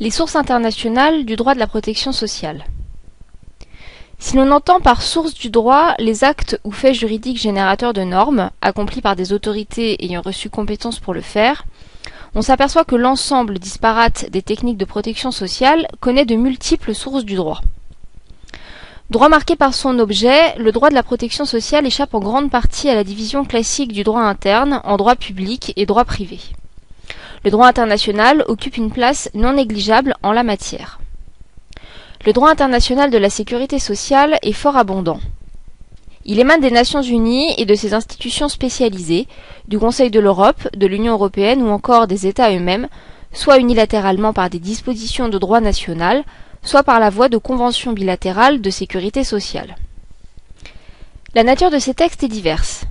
Les sources internationales du droit de la protection sociale. Si l'on entend par source du droit les actes ou faits juridiques générateurs de normes, accomplis par des autorités ayant reçu compétence pour le faire, on s'aperçoit que l'ensemble disparate des techniques de protection sociale connaît de multiples sources du droit. Droit marqué par son objet, le droit de la protection sociale échappe en grande partie à la division classique du droit interne en droit public et droit privé. Le droit international occupe une place non négligeable en la matière. Le droit international de la sécurité sociale est fort abondant. Il émane des Nations Unies et de ses institutions spécialisées, du Conseil de l'Europe, de l'Union européenne ou encore des États eux-mêmes, soit unilatéralement par des dispositions de droit national, soit par la voie de conventions bilatérales de sécurité sociale. La nature de ces textes est diverse.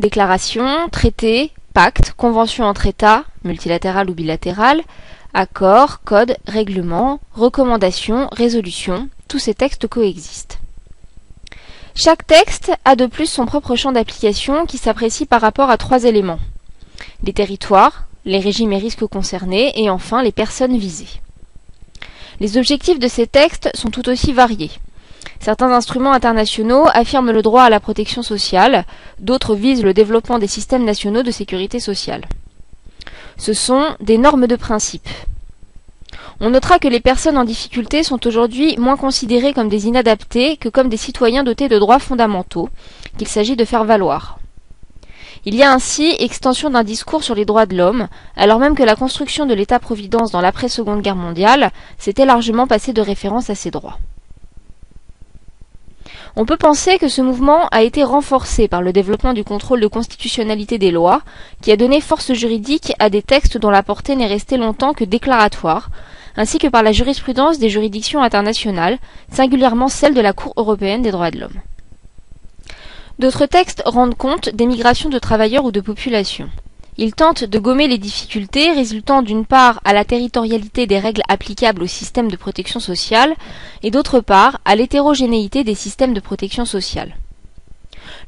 Déclarations, traités, pactes, conventions entre États, multilatérales ou bilatérales, accords, codes, règlements, recommandations, résolutions, tous ces textes coexistent. Chaque texte a de plus son propre champ d'application qui s'apprécie par rapport à trois éléments. Les territoires, les régimes et risques concernés, et enfin les personnes visées. Les objectifs de ces textes sont tout aussi variés. Certains instruments internationaux affirment le droit à la protection sociale, d'autres visent le développement des systèmes nationaux de sécurité sociale. Ce sont des normes de principe. On notera que les personnes en difficulté sont aujourd'hui moins considérées comme des inadaptés que comme des citoyens dotés de droits fondamentaux, qu'il s'agit de faire valoir. Il y a ainsi extension d'un discours sur les droits de l'homme, alors même que la construction de l'État-providence dans l'après-seconde guerre mondiale s'était largement passée de référence à ces droits. On peut penser que ce mouvement a été renforcé par le développement du contrôle de constitutionnalité des lois, qui a donné force juridique à des textes dont la portée n'est restée longtemps que déclaratoire, ainsi que par la jurisprudence des juridictions internationales, singulièrement celle de la Cour européenne des droits de l'homme. D'autres textes rendent compte des migrations de travailleurs ou de populations. Ils tentent de gommer les difficultés résultant d'une part à la territorialité des règles applicables au système de protection sociale et d'autre part à l'hétérogénéité des systèmes de protection sociale.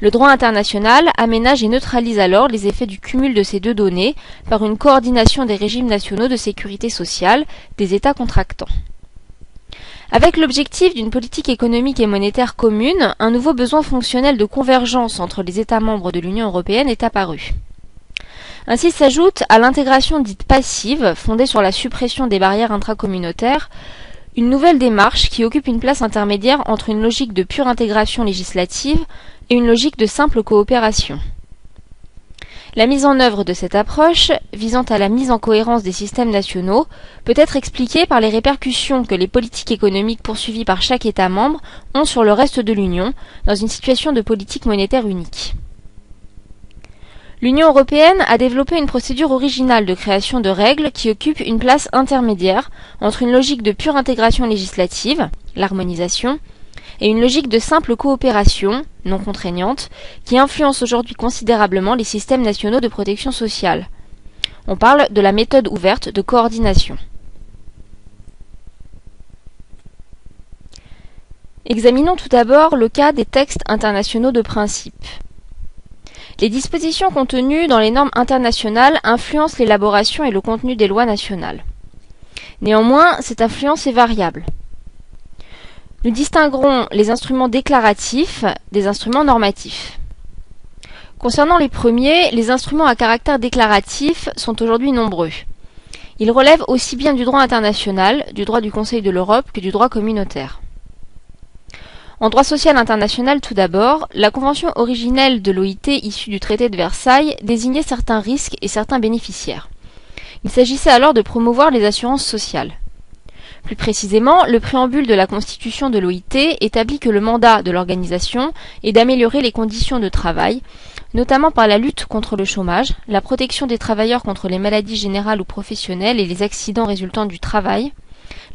Le droit international aménage et neutralise alors les effets du cumul de ces deux données par une coordination des régimes nationaux de sécurité sociale des États contractants. Avec l'objectif d'une politique économique et monétaire commune, un nouveau besoin fonctionnel de convergence entre les États membres de l'Union européenne est apparu. Ainsi s'ajoute à l'intégration dite passive, fondée sur la suppression des barrières intracommunautaires, une nouvelle démarche qui occupe une place intermédiaire entre une logique de pure intégration législative et une logique de simple coopération. La mise en œuvre de cette approche, visant à la mise en cohérence des systèmes nationaux, peut être expliquée par les répercussions que les politiques économiques poursuivies par chaque État membre ont sur le reste de l'Union, dans une situation de politique monétaire unique. L'Union européenne a développé une procédure originale de création de règles qui occupe une place intermédiaire entre une logique de pure intégration législative, l'harmonisation, et une logique de simple coopération, non contraignante, qui influence aujourd'hui considérablement les systèmes nationaux de protection sociale. On parle de la méthode ouverte de coordination. Examinons tout d'abord le cas des textes internationaux de principe. Les dispositions contenues dans les normes internationales influencent l'élaboration et le contenu des lois nationales. Néanmoins, cette influence est variable. Nous distinguerons les instruments déclaratifs des instruments normatifs. Concernant les premiers, les instruments à caractère déclaratif sont aujourd'hui nombreux. Ils relèvent aussi bien du droit international, du droit du Conseil de l'Europe que du droit communautaire. En droit social international tout d'abord, la convention originelle de l'OIT issue du traité de Versailles désignait certains risques et certains bénéficiaires. Il s'agissait alors de promouvoir les assurances sociales. Plus précisément, le préambule de la constitution de l'OIT établit que le mandat de l'organisation est d'améliorer les conditions de travail, notamment par la lutte contre le chômage, la protection des travailleurs contre les maladies générales ou professionnelles et les accidents résultant du travail,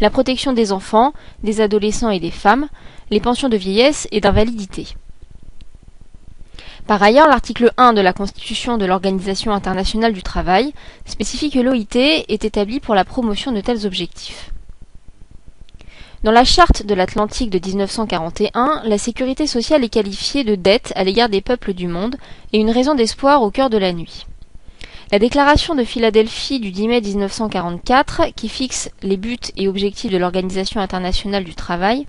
la protection des enfants, des adolescents et des femmes, les pensions de vieillesse et d'invalidité. Par ailleurs, l'article 1 de la Constitution de l'Organisation internationale du travail spécifie que l'OIT est établi pour la promotion de tels objectifs. Dans la charte de l'Atlantique de 1941, la sécurité sociale est qualifiée de dette à l'égard des peuples du monde et une raison d'espoir au cœur de la nuit. La déclaration de Philadelphie du 10 mai 1944, qui fixe les buts et objectifs de l'Organisation internationale du travail,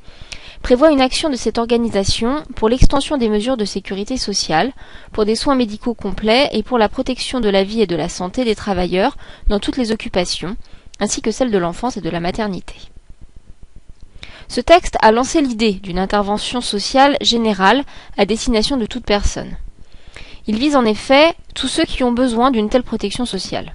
prévoit une action de cette organisation pour l'extension des mesures de sécurité sociale, pour des soins médicaux complets et pour la protection de la vie et de la santé des travailleurs dans toutes les occupations, ainsi que celle de l'enfance et de la maternité. Ce texte a lancé l'idée d'une intervention sociale générale à destination de toute personne. Il vise en effet tous ceux qui ont besoin d'une telle protection sociale.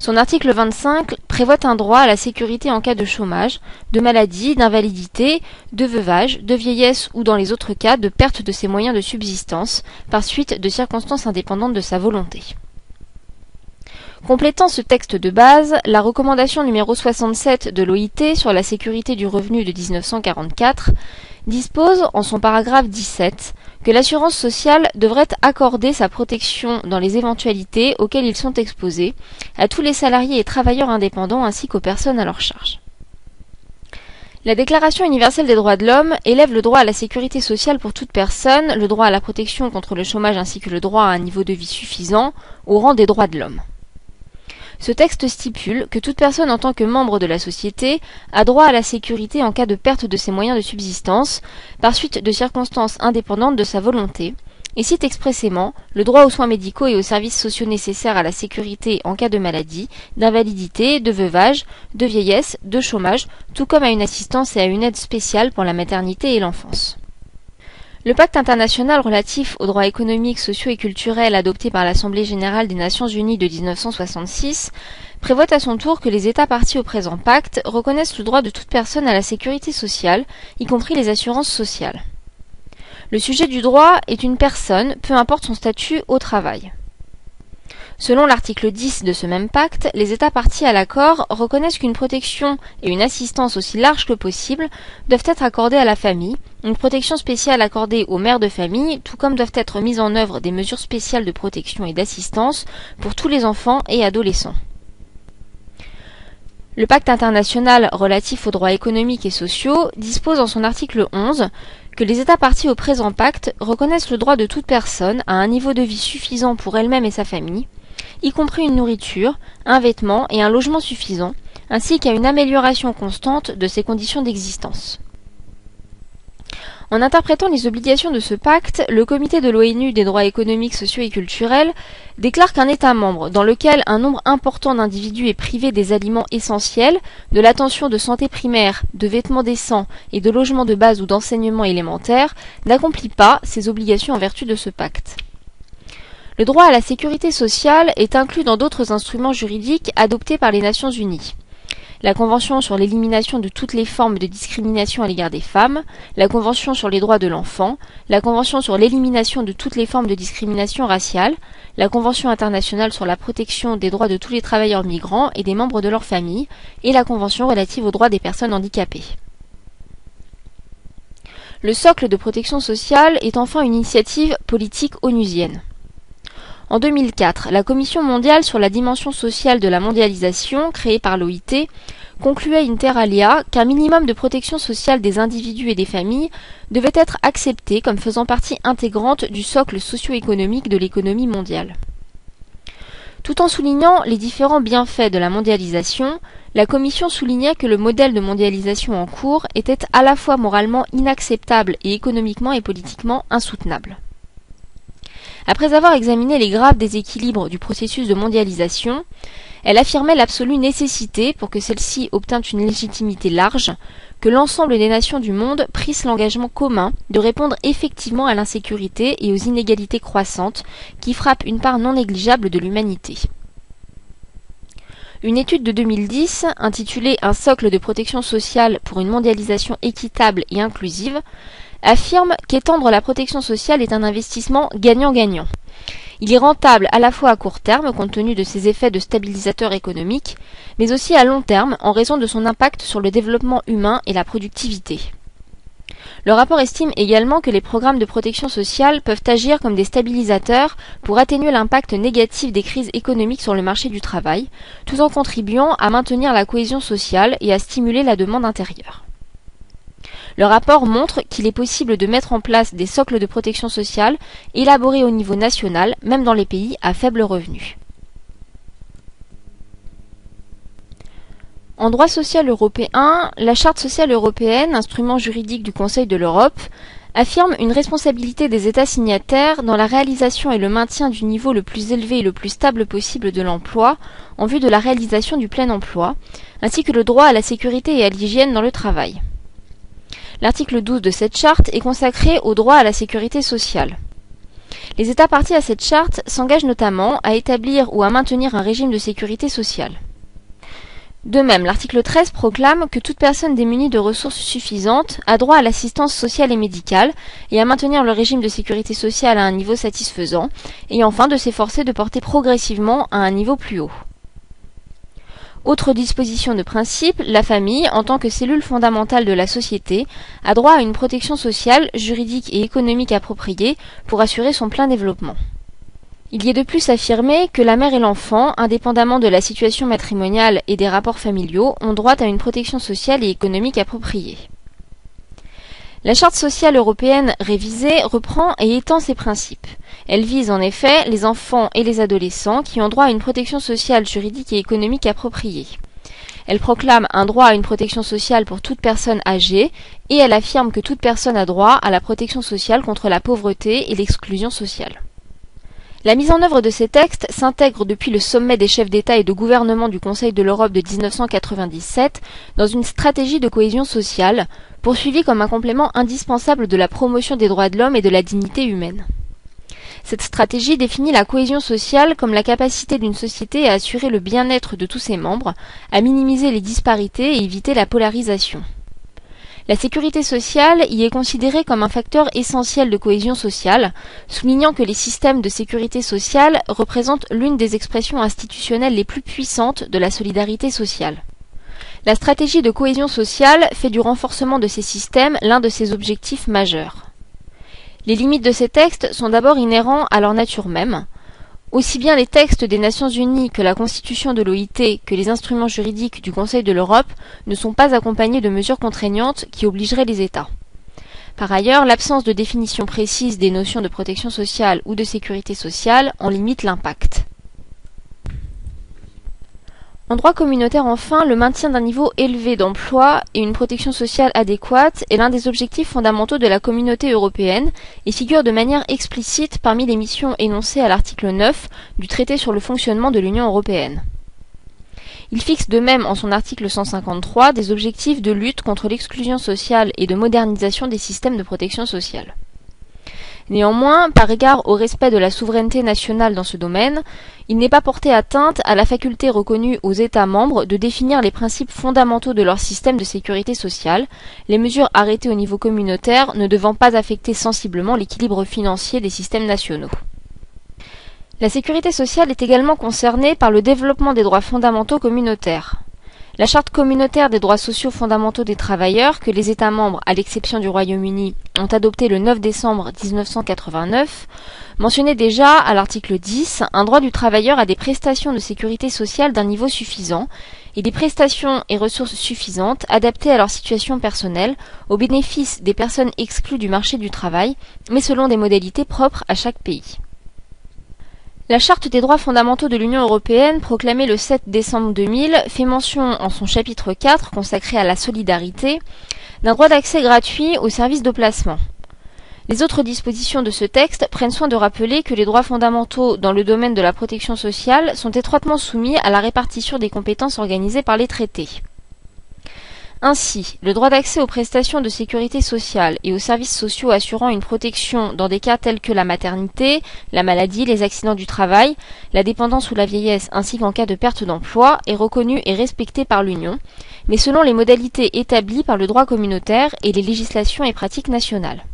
Son article 25 prévoit un droit à la sécurité en cas de chômage, de maladie, d'invalidité, de veuvage, de vieillesse ou dans les autres cas de perte de ses moyens de subsistance par suite de circonstances indépendantes de sa volonté. Complétant ce texte de base, la recommandation numéro 67 de l'OIT sur la sécurité du revenu de 1944 dispose, en son paragraphe 17, que l'assurance sociale devrait accorder sa protection dans les éventualités auxquelles ils sont exposés à tous les salariés et travailleurs indépendants ainsi qu'aux personnes à leur charge. La Déclaration universelle des droits de l'homme élève le droit à la sécurité sociale pour toute personne, le droit à la protection contre le chômage ainsi que le droit à un niveau de vie suffisant au rang des droits de l'homme. Ce texte stipule que toute personne en tant que membre de la société a droit à la sécurité en cas de perte de ses moyens de subsistance, par suite de circonstances indépendantes de sa volonté, et cite expressément le droit aux soins médicaux et aux services sociaux nécessaires à la sécurité en cas de maladie, d'invalidité, de veuvage, de vieillesse, de chômage, tout comme à une assistance et à une aide spéciale pour la maternité et l'enfance. Le pacte international relatif aux droits économiques, sociaux et culturels adopté par l'Assemblée générale des Nations unies de 1966 prévoit à son tour que les États partis au présent pacte reconnaissent le droit de toute personne à la sécurité sociale, y compris les assurances sociales. Le sujet du droit est une personne, peu importe son statut au travail. Selon l'article 10 de ce même pacte, les États partis à l'accord reconnaissent qu'une protection et une assistance aussi larges que possible doivent être accordées à la famille, une protection spéciale accordée aux mères de famille, tout comme doivent être mises en œuvre des mesures spéciales de protection et d'assistance pour tous les enfants et adolescents. Le pacte international relatif aux droits économiques et sociaux dispose en son article 11 que les États partis au présent pacte reconnaissent le droit de toute personne à un niveau de vie suffisant pour elle-même et sa famille, y compris une nourriture, un vêtement et un logement suffisant, ainsi qu'à une amélioration constante de ses conditions d'existence. En interprétant les obligations de ce pacte, le Comité de l'ONU des droits économiques, sociaux et culturels déclare qu'un État membre dans lequel un nombre important d'individus est privé des aliments essentiels, de l'attention de santé primaire, de vêtements décents et de logements de base ou d'enseignement élémentaire n'accomplit pas ses obligations en vertu de ce pacte. Le droit à la sécurité sociale est inclus dans d'autres instruments juridiques adoptés par les Nations Unies. La Convention sur l'élimination de toutes les formes de discrimination à l'égard des femmes, la Convention sur les droits de l'enfant, la Convention sur l'élimination de toutes les formes de discrimination raciale, la Convention internationale sur la protection des droits de tous les travailleurs migrants et des membres de leurs familles, et la Convention relative aux droits des personnes handicapées. Le socle de protection sociale est enfin une initiative politique onusienne. En 2004, la Commission mondiale sur la dimension sociale de la mondialisation, créée par l'OIT, concluait inter alia qu'un minimum de protection sociale des individus et des familles devait être accepté comme faisant partie intégrante du socle socio-économique de l'économie mondiale. Tout en soulignant les différents bienfaits de la mondialisation, la Commission soulignait que le modèle de mondialisation en cours était à la fois moralement inacceptable et économiquement et politiquement insoutenable. Après avoir examiné les graves déséquilibres du processus de mondialisation, elle affirmait l'absolue nécessité, pour que celle-ci obtînt une légitimité large, que l'ensemble des nations du monde prissent l'engagement commun de répondre effectivement à l'insécurité et aux inégalités croissantes qui frappent une part non négligeable de l'humanité. Une étude de 2010, intitulée Un socle de protection sociale pour une mondialisation équitable et inclusive, affirme qu'étendre la protection sociale est un investissement gagnant-gagnant. Il est rentable à la fois à court terme compte tenu de ses effets de stabilisateur économique, mais aussi à long terme en raison de son impact sur le développement humain et la productivité. Le rapport estime également que les programmes de protection sociale peuvent agir comme des stabilisateurs pour atténuer l'impact négatif des crises économiques sur le marché du travail, tout en contribuant à maintenir la cohésion sociale et à stimuler la demande intérieure. Le rapport montre qu'il est possible de mettre en place des socles de protection sociale élaborés au niveau national, même dans les pays à faible revenu. En droit social européen, la Charte sociale européenne, instrument juridique du Conseil de l'Europe, affirme une responsabilité des États signataires dans la réalisation et le maintien du niveau le plus élevé et le plus stable possible de l'emploi en vue de la réalisation du plein emploi, ainsi que le droit à la sécurité et à l'hygiène dans le travail. L'article 12 de cette charte est consacré au droit à la sécurité sociale. Les États partis à cette charte s'engagent notamment à établir ou à maintenir un régime de sécurité sociale. De même, l'article 13 proclame que toute personne démunie de ressources suffisantes a droit à l'assistance sociale et médicale et à maintenir le régime de sécurité sociale à un niveau satisfaisant, et enfin de s'efforcer de porter progressivement à un niveau plus haut. Autre disposition de principe, la famille, en tant que cellule fondamentale de la société, a droit à une protection sociale, juridique et économique appropriée pour assurer son plein développement. Il y est de plus affirmé que la mère et l'enfant, indépendamment de la situation matrimoniale et des rapports familiaux, ont droit à une protection sociale et économique appropriée. La Charte sociale européenne révisée reprend et étend ces principes. Elle vise en effet les enfants et les adolescents qui ont droit à une protection sociale, juridique et économique appropriée. Elle proclame un droit à une protection sociale pour toute personne âgée et elle affirme que toute personne a droit à la protection sociale contre la pauvreté et l'exclusion sociale. La mise en œuvre de ces textes s'intègre depuis le sommet des chefs d'État et de gouvernement du Conseil de l'Europe de 1997 dans une stratégie de cohésion sociale, poursuivie comme un complément indispensable de la promotion des droits de l'homme et de la dignité humaine. Cette stratégie définit la cohésion sociale comme la capacité d'une société à assurer le bien-être de tous ses membres, à minimiser les disparités et éviter la polarisation. La sécurité sociale y est considérée comme un facteur essentiel de cohésion sociale, soulignant que les systèmes de sécurité sociale représentent l'une des expressions institutionnelles les plus puissantes de la solidarité sociale. La stratégie de cohésion sociale fait du renforcement de ces systèmes l'un de ses objectifs majeurs. Les limites de ces textes sont d'abord inhérents à leur nature même, aussi bien les textes des Nations Unies que la Constitution de l'OIT que les instruments juridiques du Conseil de l'Europe ne sont pas accompagnés de mesures contraignantes qui obligeraient les États. Par ailleurs, l'absence de définition précise des notions de protection sociale ou de sécurité sociale en limite l'impact. En droit communautaire enfin, le maintien d'un niveau élevé d'emploi et une protection sociale adéquate est l'un des objectifs fondamentaux de la communauté européenne et figure de manière explicite parmi les missions énoncées à l'article 9 du traité sur le fonctionnement de l'Union européenne. Il fixe de même en son article 153 des objectifs de lutte contre l'exclusion sociale et de modernisation des systèmes de protection sociale. Néanmoins, par égard au respect de la souveraineté nationale dans ce domaine, il n'est pas porté atteinte à la faculté reconnue aux États membres de définir les principes fondamentaux de leur système de sécurité sociale, les mesures arrêtées au niveau communautaire ne devant pas affecter sensiblement l'équilibre financier des systèmes nationaux. La sécurité sociale est également concernée par le développement des droits fondamentaux communautaires. La Charte communautaire des droits sociaux fondamentaux des travailleurs, que les États membres, à l'exception du Royaume-Uni, ont adoptée le 9 décembre 1989, mentionnait déjà, à l'article 10, un droit du travailleur à des prestations de sécurité sociale d'un niveau suffisant et des prestations et ressources suffisantes adaptées à leur situation personnelle, au bénéfice des personnes exclues du marché du travail, mais selon des modalités propres à chaque pays. La Charte des droits fondamentaux de l'Union européenne, proclamée le 7 décembre 2000, fait mention en son chapitre 4, consacré à la solidarité, d'un droit d'accès gratuit aux services de placement. Les autres dispositions de ce texte prennent soin de rappeler que les droits fondamentaux dans le domaine de la protection sociale sont étroitement soumis à la répartition des compétences organisées par les traités. Ainsi, le droit d'accès aux prestations de sécurité sociale et aux services sociaux assurant une protection dans des cas tels que la maternité, la maladie, les accidents du travail, la dépendance ou la vieillesse ainsi qu'en cas de perte d'emploi est reconnu et respecté par l'Union, mais selon les modalités établies par le droit communautaire et les législations et pratiques nationales.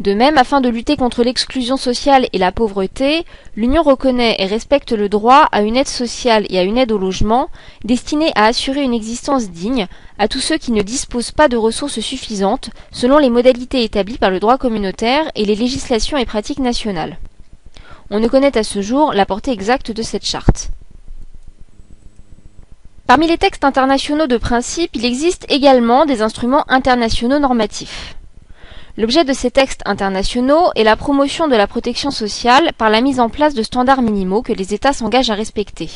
De même, afin de lutter contre l'exclusion sociale et la pauvreté, l'Union reconnaît et respecte le droit à une aide sociale et à une aide au logement destinée à assurer une existence digne à tous ceux qui ne disposent pas de ressources suffisantes selon les modalités établies par le droit communautaire et les législations et pratiques nationales. On ne connaît à ce jour la portée exacte de cette charte. Parmi les textes internationaux de principe, il existe également des instruments internationaux normatifs. L'objet de ces textes internationaux est la promotion de la protection sociale par la mise en place de standards minimaux que les États s'engagent à respecter.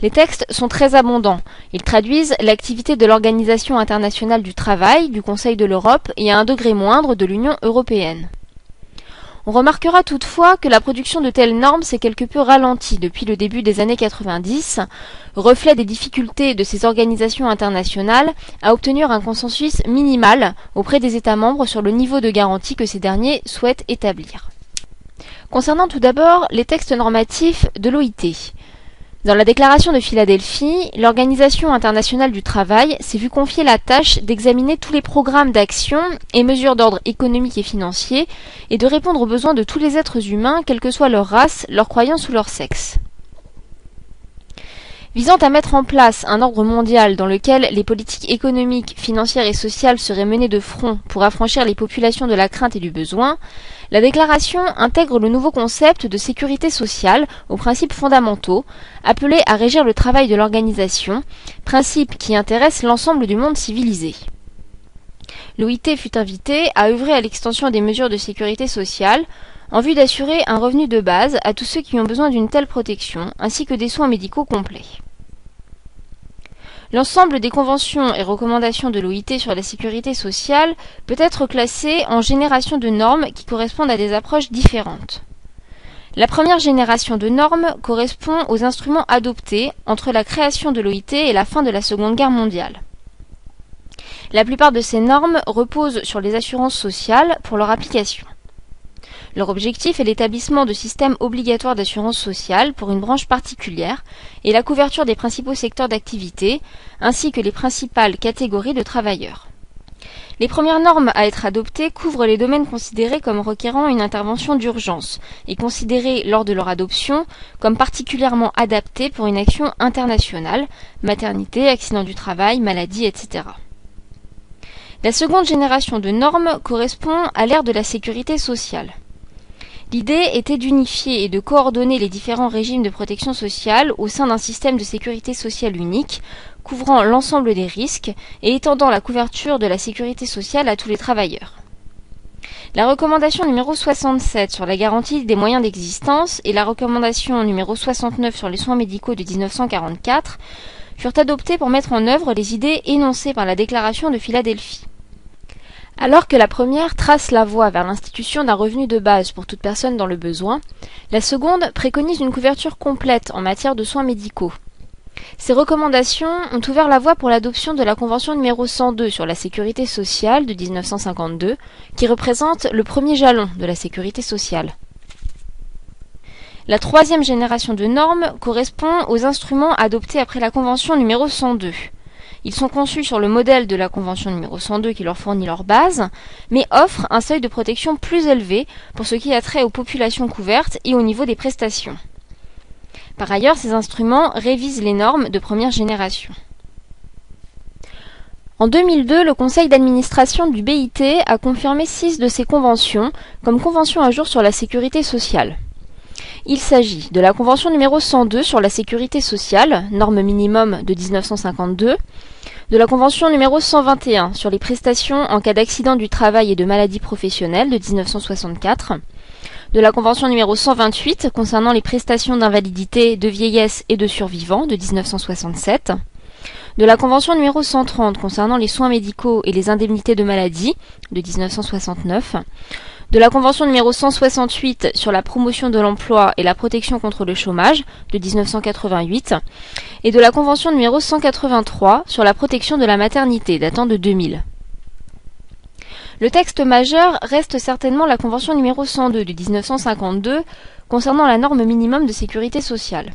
Les textes sont très abondants. Ils traduisent l'activité de l'Organisation internationale du travail, du Conseil de l'Europe et à un degré moindre de l'Union européenne. On remarquera toutefois que la production de telles normes s'est quelque peu ralentie depuis le début des années 90, reflet des difficultés de ces organisations internationales à obtenir un consensus minimal auprès des États membres sur le niveau de garantie que ces derniers souhaitent établir. Concernant tout d'abord les textes normatifs de l'OIT, dans la déclaration de Philadelphie, l'Organisation internationale du travail s'est vue confier la tâche d'examiner tous les programmes d'action et mesures d'ordre économique et financier et de répondre aux besoins de tous les êtres humains, quelle que soit leur race, leur croyance ou leur sexe. Visant à mettre en place un ordre mondial dans lequel les politiques économiques, financières et sociales seraient menées de front pour affranchir les populations de la crainte et du besoin, la déclaration intègre le nouveau concept de sécurité sociale aux principes fondamentaux, appelés à régir le travail de l'organisation, principe qui intéresse l'ensemble du monde civilisé. L'OIT fut invité à œuvrer à l'extension des mesures de sécurité sociale en vue d'assurer un revenu de base à tous ceux qui ont besoin d'une telle protection, ainsi que des soins médicaux complets. L'ensemble des conventions et recommandations de l'OIT sur la sécurité sociale peut être classé en générations de normes qui correspondent à des approches différentes. La première génération de normes correspond aux instruments adoptés entre la création de l'OIT et la fin de la Seconde Guerre mondiale. La plupart de ces normes reposent sur les assurances sociales pour leur application. Leur objectif est l'établissement de systèmes obligatoires d'assurance sociale pour une branche particulière et la couverture des principaux secteurs d'activité, ainsi que les principales catégories de travailleurs. Les premières normes à être adoptées couvrent les domaines considérés comme requérant une intervention d'urgence et considérés lors de leur adoption comme particulièrement adaptés pour une action internationale, maternité, accident du travail, maladie, etc. La seconde génération de normes correspond à l'ère de la sécurité sociale. L'idée était d'unifier et de coordonner les différents régimes de protection sociale au sein d'un système de sécurité sociale unique, couvrant l'ensemble des risques et étendant la couverture de la sécurité sociale à tous les travailleurs. La recommandation numéro 67 sur la garantie des moyens d'existence et la recommandation numéro 69 sur les soins médicaux de 1944 furent adoptées pour mettre en œuvre les idées énoncées par la déclaration de Philadelphie. Alors que la première trace la voie vers l'institution d'un revenu de base pour toute personne dans le besoin, la seconde préconise une couverture complète en matière de soins médicaux. Ces recommandations ont ouvert la voie pour l'adoption de la Convention numéro 102 sur la sécurité sociale de 1952, qui représente le premier jalon de la sécurité sociale. La troisième génération de normes correspond aux instruments adoptés après la Convention numéro 102. Ils sont conçus sur le modèle de la Convention numéro 102 qui leur fournit leur base, mais offrent un seuil de protection plus élevé pour ce qui a trait aux populations couvertes et au niveau des prestations. Par ailleurs, ces instruments révisent les normes de première génération. En 2002, le conseil d'administration du BIT a confirmé six de ces conventions comme conventions à jour sur la sécurité sociale. Il s'agit de la Convention numéro 102 sur la sécurité sociale, norme minimum de 1952, de la Convention numéro 121 sur les prestations en cas d'accident du travail et de maladie professionnelle de 1964, de la Convention numéro 128 concernant les prestations d'invalidité, de vieillesse et de survivants de 1967, de la Convention numéro 130 concernant les soins médicaux et les indemnités de maladie de 1969, de la Convention numéro 168 sur la promotion de l'emploi et la protection contre le chômage de 1988 et de la Convention numéro 183 sur la protection de la maternité datant de 2000. Le texte majeur reste certainement la Convention numéro 102 de 1952 concernant la norme minimum de sécurité sociale.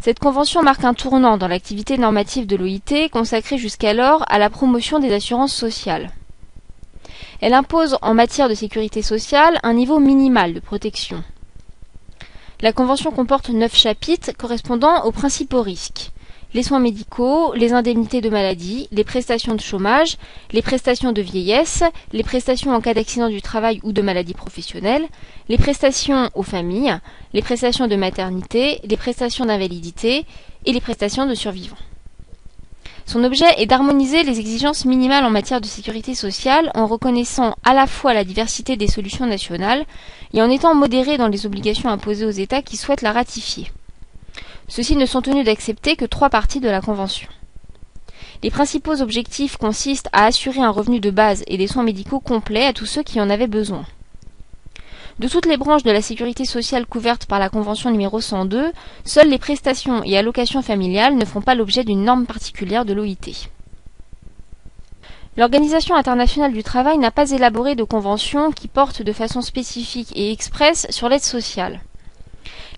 Cette convention marque un tournant dans l'activité normative de l'OIT consacrée jusqu'alors à la promotion des assurances sociales. Elle impose en matière de sécurité sociale un niveau minimal de protection. La Convention comporte neuf chapitres correspondant aux principaux risques les soins médicaux, les indemnités de maladie, les prestations de chômage, les prestations de vieillesse, les prestations en cas d'accident du travail ou de maladie professionnelle, les prestations aux familles, les prestations de maternité, les prestations d'invalidité et les prestations de survivants. Son objet est d'harmoniser les exigences minimales en matière de sécurité sociale en reconnaissant à la fois la diversité des solutions nationales et en étant modéré dans les obligations imposées aux États qui souhaitent la ratifier. Ceux-ci ne sont tenus d'accepter que trois parties de la Convention. Les principaux objectifs consistent à assurer un revenu de base et des soins médicaux complets à tous ceux qui en avaient besoin. De toutes les branches de la sécurité sociale couvertes par la Convention numéro 102, seules les prestations et allocations familiales ne font pas l'objet d'une norme particulière de l'OIT. L'Organisation internationale du travail n'a pas élaboré de convention qui porte de façon spécifique et expresse sur l'aide sociale.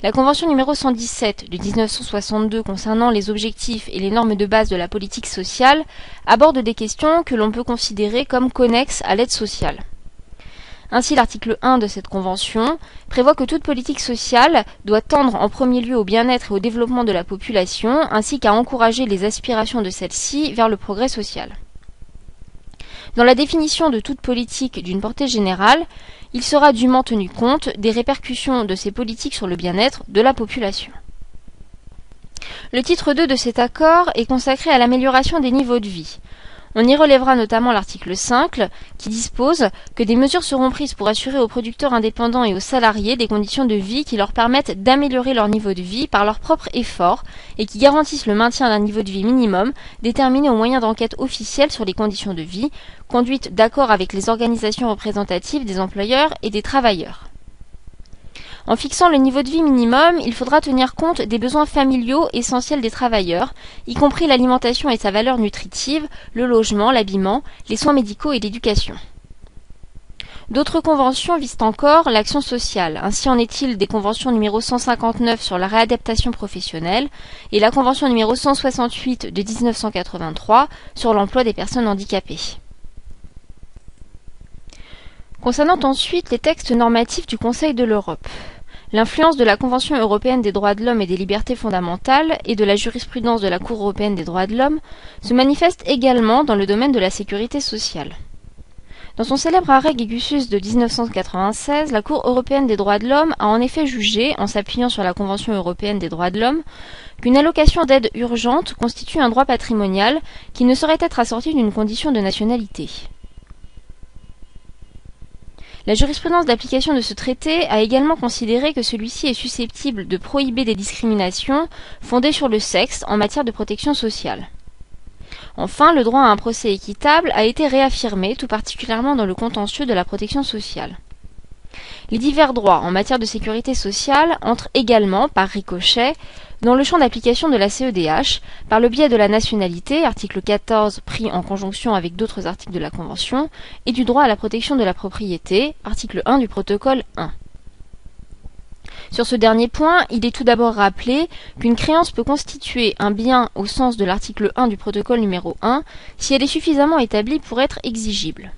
La Convention numéro 117 de 1962 concernant les objectifs et les normes de base de la politique sociale aborde des questions que l'on peut considérer comme connexes à l'aide sociale. Ainsi, l'article 1 de cette convention prévoit que toute politique sociale doit tendre en premier lieu au bien-être et au développement de la population, ainsi qu'à encourager les aspirations de celle-ci vers le progrès social. Dans la définition de toute politique d'une portée générale, il sera dûment tenu compte des répercussions de ces politiques sur le bien-être de la population. Le titre 2 de cet accord est consacré à l'amélioration des niveaux de vie. On y relèvera notamment l'article 5 qui dispose que des mesures seront prises pour assurer aux producteurs indépendants et aux salariés des conditions de vie qui leur permettent d'améliorer leur niveau de vie par leurs propres efforts et qui garantissent le maintien d'un niveau de vie minimum déterminé au moyen d'enquêtes officielles sur les conditions de vie, conduites d'accord avec les organisations représentatives des employeurs et des travailleurs. En fixant le niveau de vie minimum, il faudra tenir compte des besoins familiaux essentiels des travailleurs, y compris l'alimentation et sa valeur nutritive, le logement, l'habillement, les soins médicaux et l'éducation. D'autres conventions visent encore l'action sociale. Ainsi en est-il des conventions numéro 159 sur la réadaptation professionnelle et la convention numéro 168 de 1983 sur l'emploi des personnes handicapées. Concernant ensuite les textes normatifs du Conseil de l'Europe, L'influence de la Convention européenne des droits de l'homme et des libertés fondamentales et de la jurisprudence de la Cour européenne des droits de l'homme se manifeste également dans le domaine de la sécurité sociale. Dans son célèbre arrêt Gegusus de 1996, la Cour européenne des droits de l'homme a en effet jugé, en s'appuyant sur la Convention européenne des droits de l'homme, qu'une allocation d'aide urgente constitue un droit patrimonial qui ne saurait être assorti d'une condition de nationalité. La jurisprudence d'application de ce traité a également considéré que celui-ci est susceptible de prohiber des discriminations fondées sur le sexe en matière de protection sociale. Enfin, le droit à un procès équitable a été réaffirmé, tout particulièrement dans le contentieux de la protection sociale. Les divers droits en matière de sécurité sociale entrent également, par ricochet, dans le champ d'application de la CEDH, par le biais de la nationalité, article 14 pris en conjonction avec d'autres articles de la Convention, et du droit à la protection de la propriété, article 1 du protocole 1. Sur ce dernier point, il est tout d'abord rappelé qu'une créance peut constituer un bien au sens de l'article 1 du protocole numéro 1 si elle est suffisamment établie pour être exigible.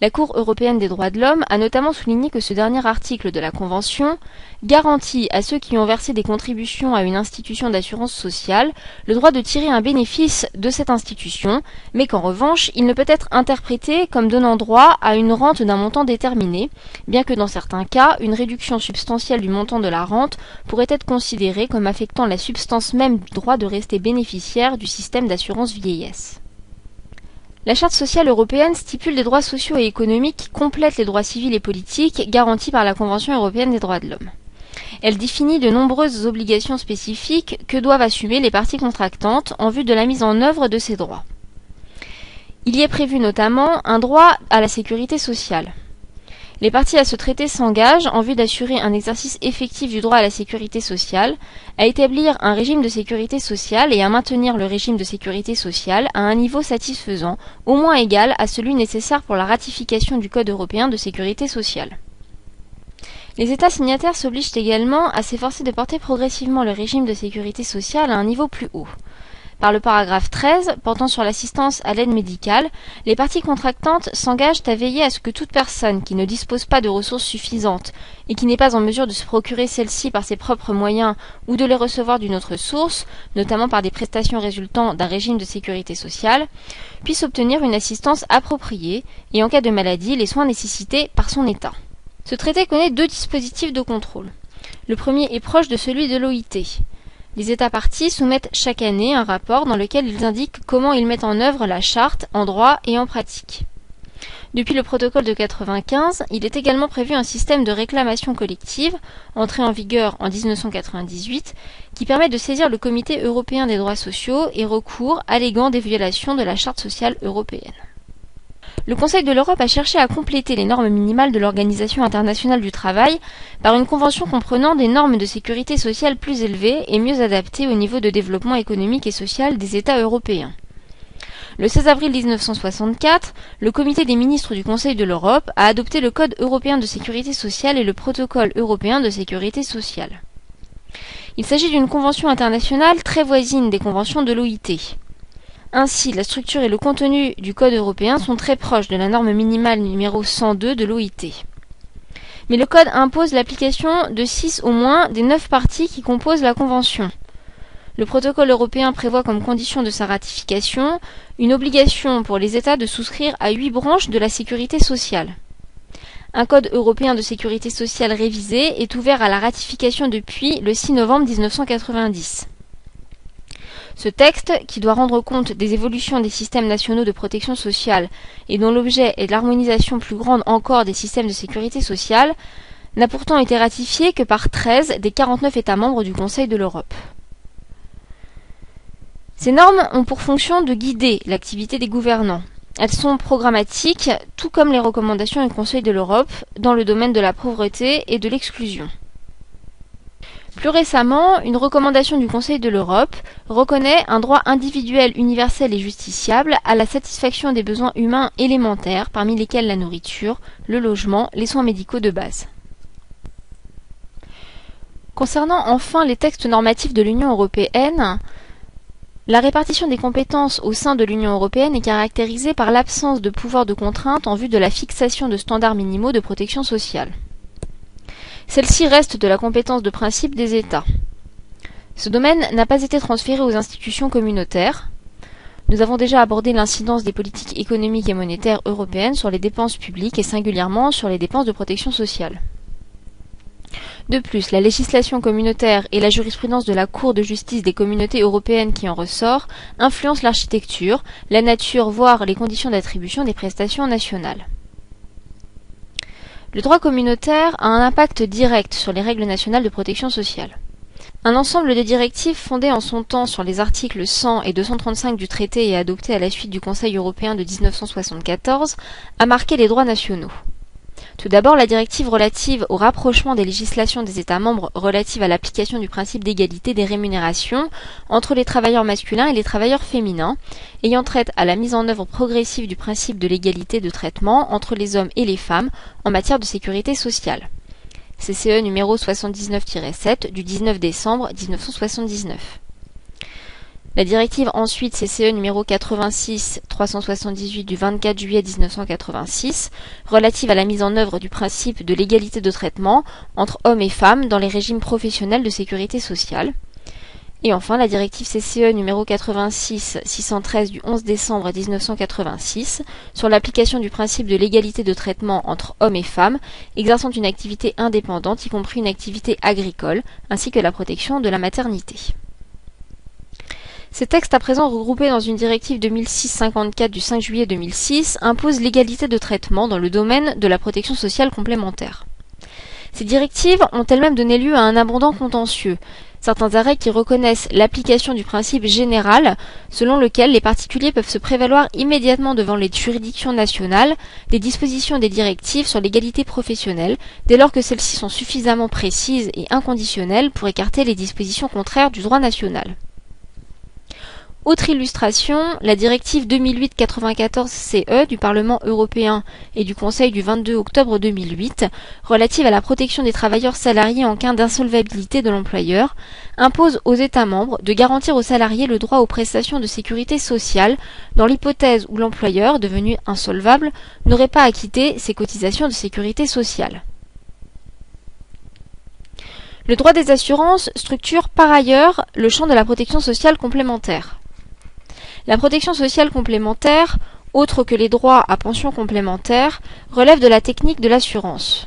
La Cour européenne des droits de l'homme a notamment souligné que ce dernier article de la Convention garantit à ceux qui ont versé des contributions à une institution d'assurance sociale le droit de tirer un bénéfice de cette institution, mais qu'en revanche il ne peut être interprété comme donnant droit à une rente d'un montant déterminé, bien que dans certains cas une réduction substantielle du montant de la rente pourrait être considérée comme affectant la substance même du droit de rester bénéficiaire du système d'assurance vieillesse. La Charte sociale européenne stipule des droits sociaux et économiques qui complètent les droits civils et politiques garantis par la Convention européenne des droits de l'homme. Elle définit de nombreuses obligations spécifiques que doivent assumer les parties contractantes en vue de la mise en œuvre de ces droits. Il y est prévu notamment un droit à la sécurité sociale. Les parties à ce traité s'engagent, en vue d'assurer un exercice effectif du droit à la sécurité sociale, à établir un régime de sécurité sociale et à maintenir le régime de sécurité sociale à un niveau satisfaisant, au moins égal à celui nécessaire pour la ratification du Code européen de sécurité sociale. Les États signataires s'obligent également à s'efforcer de porter progressivement le régime de sécurité sociale à un niveau plus haut. Par le paragraphe 13, portant sur l'assistance à l'aide médicale, les parties contractantes s'engagent à veiller à ce que toute personne qui ne dispose pas de ressources suffisantes et qui n'est pas en mesure de se procurer celles-ci par ses propres moyens ou de les recevoir d'une autre source, notamment par des prestations résultant d'un régime de sécurité sociale, puisse obtenir une assistance appropriée et en cas de maladie les soins nécessités par son État. Ce traité connaît deux dispositifs de contrôle. Le premier est proche de celui de l'OIT. Les États partis soumettent chaque année un rapport dans lequel ils indiquent comment ils mettent en œuvre la charte en droit et en pratique. Depuis le protocole de 95, il est également prévu un système de réclamation collective, entré en vigueur en 1998, qui permet de saisir le Comité européen des droits sociaux et recours alléguant des violations de la Charte sociale européenne. Le Conseil de l'Europe a cherché à compléter les normes minimales de l'Organisation internationale du travail par une convention comprenant des normes de sécurité sociale plus élevées et mieux adaptées au niveau de développement économique et social des États européens. Le 16 avril 1964, le comité des ministres du Conseil de l'Europe a adopté le Code européen de sécurité sociale et le Protocole européen de sécurité sociale. Il s'agit d'une convention internationale très voisine des conventions de l'OIT. Ainsi, la structure et le contenu du Code européen sont très proches de la norme minimale numéro 102 de l'OIT. Mais le Code impose l'application de six au moins des neuf parties qui composent la Convention. Le protocole européen prévoit comme condition de sa ratification une obligation pour les États de souscrire à huit branches de la sécurité sociale. Un code européen de sécurité sociale révisé est ouvert à la ratification depuis le 6 novembre 1990. Ce texte, qui doit rendre compte des évolutions des systèmes nationaux de protection sociale et dont l'objet est l'harmonisation plus grande encore des systèmes de sécurité sociale, n'a pourtant été ratifié que par 13 des 49 États membres du Conseil de l'Europe. Ces normes ont pour fonction de guider l'activité des gouvernants. Elles sont programmatiques, tout comme les recommandations du Conseil de l'Europe dans le domaine de la pauvreté et de l'exclusion. Plus récemment, une recommandation du Conseil de l'Europe reconnaît un droit individuel universel et justiciable à la satisfaction des besoins humains élémentaires, parmi lesquels la nourriture, le logement, les soins médicaux de base. Concernant enfin les textes normatifs de l'Union européenne, la répartition des compétences au sein de l'Union européenne est caractérisée par l'absence de pouvoir de contrainte en vue de la fixation de standards minimaux de protection sociale. Celle-ci reste de la compétence de principe des États. Ce domaine n'a pas été transféré aux institutions communautaires. Nous avons déjà abordé l'incidence des politiques économiques et monétaires européennes sur les dépenses publiques et singulièrement sur les dépenses de protection sociale. De plus, la législation communautaire et la jurisprudence de la Cour de justice des communautés européennes qui en ressort influencent l'architecture, la nature, voire les conditions d'attribution des prestations nationales. Le droit communautaire a un impact direct sur les règles nationales de protection sociale. Un ensemble de directives fondées en son temps sur les articles 100 et 235 du traité et adoptées à la suite du Conseil européen de 1974 a marqué les droits nationaux. Tout d'abord, la directive relative au rapprochement des législations des États membres relative à l'application du principe d'égalité des rémunérations entre les travailleurs masculins et les travailleurs féminins, ayant trait à la mise en œuvre progressive du principe de l'égalité de traitement entre les hommes et les femmes en matière de sécurité sociale. CCE numéro 79-7 du 19 décembre 1979. La directive ensuite CCE numéro 86-378 du 24 juillet 1986 relative à la mise en œuvre du principe de l'égalité de traitement entre hommes et femmes dans les régimes professionnels de sécurité sociale. Et enfin la directive CCE numéro 86-613 du 11 décembre 1986 sur l'application du principe de l'égalité de traitement entre hommes et femmes exerçant une activité indépendante, y compris une activité agricole, ainsi que la protection de la maternité. Ces textes à présent regroupés dans une directive 2006-54 du 5 juillet 2006 imposent l'égalité de traitement dans le domaine de la protection sociale complémentaire. Ces directives ont elles-mêmes donné lieu à un abondant contentieux, certains arrêts qui reconnaissent l'application du principe général selon lequel les particuliers peuvent se prévaloir immédiatement devant les juridictions nationales des dispositions des directives sur l'égalité professionnelle dès lors que celles-ci sont suffisamment précises et inconditionnelles pour écarter les dispositions contraires du droit national. Autre illustration, la directive 2008-94-CE du Parlement européen et du Conseil du 22 octobre 2008 relative à la protection des travailleurs salariés en cas d'insolvabilité de l'employeur impose aux États membres de garantir aux salariés le droit aux prestations de sécurité sociale dans l'hypothèse où l'employeur, devenu insolvable, n'aurait pas acquitté ses cotisations de sécurité sociale. Le droit des assurances structure par ailleurs le champ de la protection sociale complémentaire. La protection sociale complémentaire, autre que les droits à pension complémentaire, relève de la technique de l'assurance.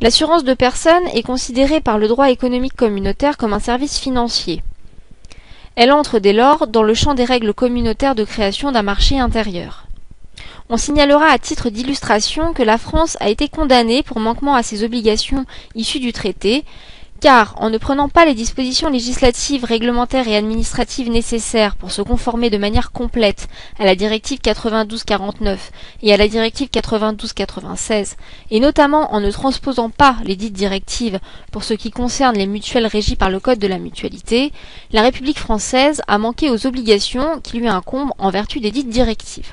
L'assurance de personnes est considérée par le droit économique communautaire comme un service financier. Elle entre dès lors dans le champ des règles communautaires de création d'un marché intérieur. On signalera à titre d'illustration que la France a été condamnée pour manquement à ses obligations issues du traité, car en ne prenant pas les dispositions législatives, réglementaires et administratives nécessaires pour se conformer de manière complète à la directive 92-49 et à la directive 92-96, et notamment en ne transposant pas les dites directives pour ce qui concerne les mutuelles régies par le Code de la mutualité, la République française a manqué aux obligations qui lui incombent en vertu des dites directives.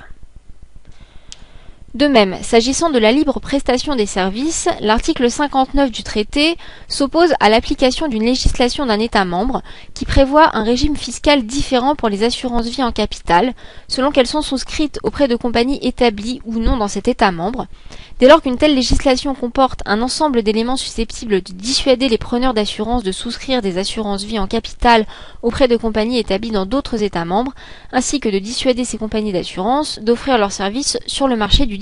De même, s'agissant de la libre prestation des services, l'article 59 du traité s'oppose à l'application d'une législation d'un État membre qui prévoit un régime fiscal différent pour les assurances vie en capital, selon qu'elles sont souscrites auprès de compagnies établies ou non dans cet État membre, Dès lors qu'une telle législation comporte un ensemble d'éléments susceptibles de dissuader les preneurs d'assurance de souscrire des assurances vie en capital auprès de compagnies établies dans d'autres États membres, ainsi que de dissuader ces compagnies d'assurance d'offrir leurs services sur le marché du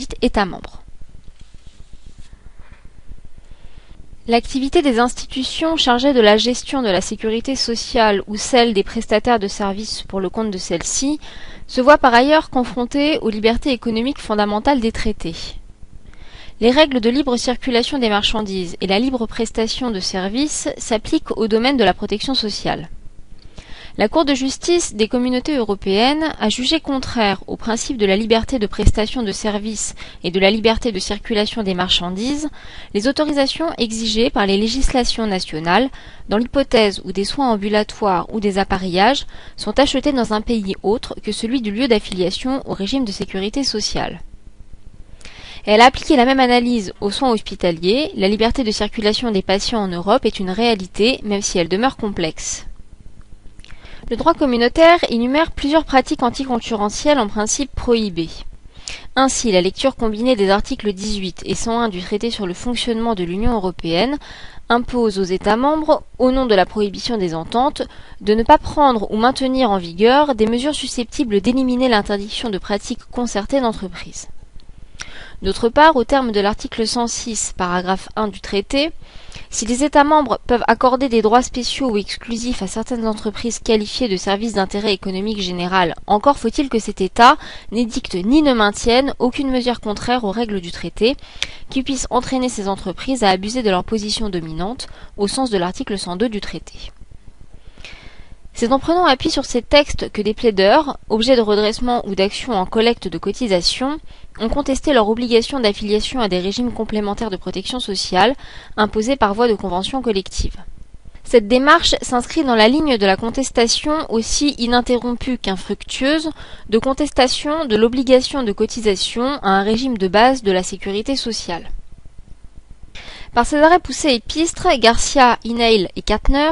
L'activité des institutions chargées de la gestion de la sécurité sociale ou celle des prestataires de services pour le compte de celle-ci se voit par ailleurs confrontée aux libertés économiques fondamentales des traités. Les règles de libre circulation des marchandises et la libre prestation de services s'appliquent au domaine de la protection sociale. La Cour de justice des communautés européennes a jugé contraire au principe de la liberté de prestation de services et de la liberté de circulation des marchandises les autorisations exigées par les législations nationales dans l'hypothèse où des soins ambulatoires ou des appareillages sont achetés dans un pays autre que celui du lieu d'affiliation au régime de sécurité sociale elle a appliqué la même analyse aux soins hospitaliers. La liberté de circulation des patients en Europe est une réalité, même si elle demeure complexe. Le droit communautaire énumère plusieurs pratiques anticoncurrentielles en principe prohibées. Ainsi, la lecture combinée des articles 18 et 101 du traité sur le fonctionnement de l'Union européenne impose aux États membres, au nom de la prohibition des ententes, de ne pas prendre ou maintenir en vigueur des mesures susceptibles d'éliminer l'interdiction de pratiques concertées d'entreprise. D'autre part, au terme de l'article 106, paragraphe 1 du traité, si les États membres peuvent accorder des droits spéciaux ou exclusifs à certaines entreprises qualifiées de services d'intérêt économique général, encore faut-il que cet État n'édicte ni ne maintienne aucune mesure contraire aux règles du traité qui puisse entraîner ces entreprises à abuser de leur position dominante au sens de l'article 102 du traité. C'est en prenant appui sur ces textes que des plaideurs, objets de redressement ou d'action en collecte de cotisations, ont contesté leur obligation d'affiliation à des régimes complémentaires de protection sociale imposés par voie de convention collective. Cette démarche s'inscrit dans la ligne de la contestation aussi ininterrompue qu'infructueuse de contestation de l'obligation de cotisation à un régime de base de la sécurité sociale. Par ses arrêts poussés et Garcia, Inail et Katner,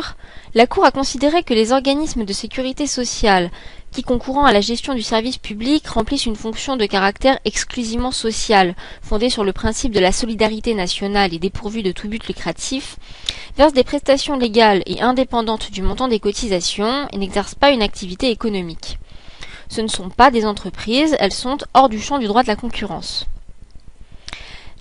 la Cour a considéré que les organismes de sécurité sociale qui, concourant à la gestion du service public, remplissent une fonction de caractère exclusivement social, fondée sur le principe de la solidarité nationale et dépourvue de tout but lucratif, versent des prestations légales et indépendantes du montant des cotisations et n'exercent pas une activité économique. Ce ne sont pas des entreprises, elles sont hors du champ du droit de la concurrence.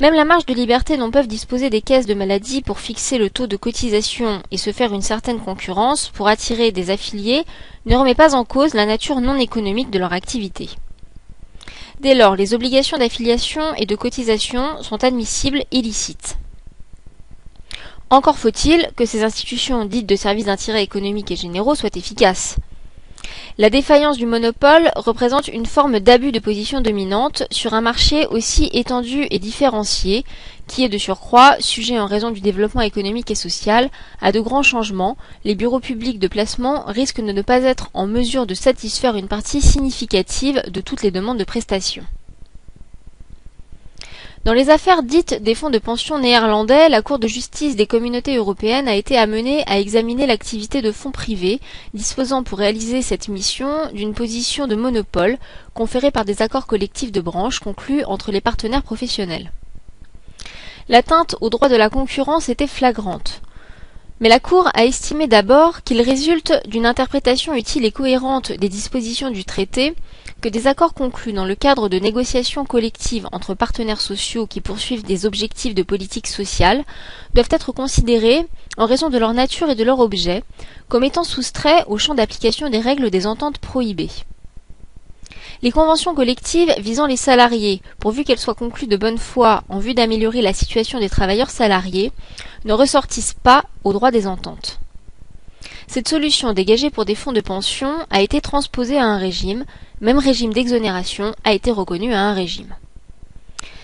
Même la marge de liberté dont peuvent disposer des caisses de maladie pour fixer le taux de cotisation et se faire une certaine concurrence pour attirer des affiliés ne remet pas en cause la nature non économique de leur activité. Dès lors, les obligations d'affiliation et de cotisation sont admissibles et licites. Encore faut-il que ces institutions dites de services d'intérêt économique et généraux soient efficaces. La défaillance du monopole représente une forme d'abus de position dominante sur un marché aussi étendu et différencié, qui est de surcroît sujet en raison du développement économique et social à de grands changements, les bureaux publics de placement risquent de ne pas être en mesure de satisfaire une partie significative de toutes les demandes de prestations. Dans les affaires dites des fonds de pension néerlandais, la Cour de justice des communautés européennes a été amenée à examiner l'activité de fonds privés disposant pour réaliser cette mission d'une position de monopole conférée par des accords collectifs de branche conclus entre les partenaires professionnels. L'atteinte au droit de la concurrence était flagrante. Mais la Cour a estimé d'abord qu'il résulte d'une interprétation utile et cohérente des dispositions du traité que des accords conclus dans le cadre de négociations collectives entre partenaires sociaux qui poursuivent des objectifs de politique sociale doivent être considérés, en raison de leur nature et de leur objet, comme étant soustraits au champ d'application des règles des ententes prohibées. Les conventions collectives visant les salariés, pourvu qu'elles soient conclues de bonne foi en vue d'améliorer la situation des travailleurs salariés, ne ressortissent pas au droit des ententes. Cette solution dégagée pour des fonds de pension a été transposée à un régime, même régime d'exonération a été reconnu à un régime.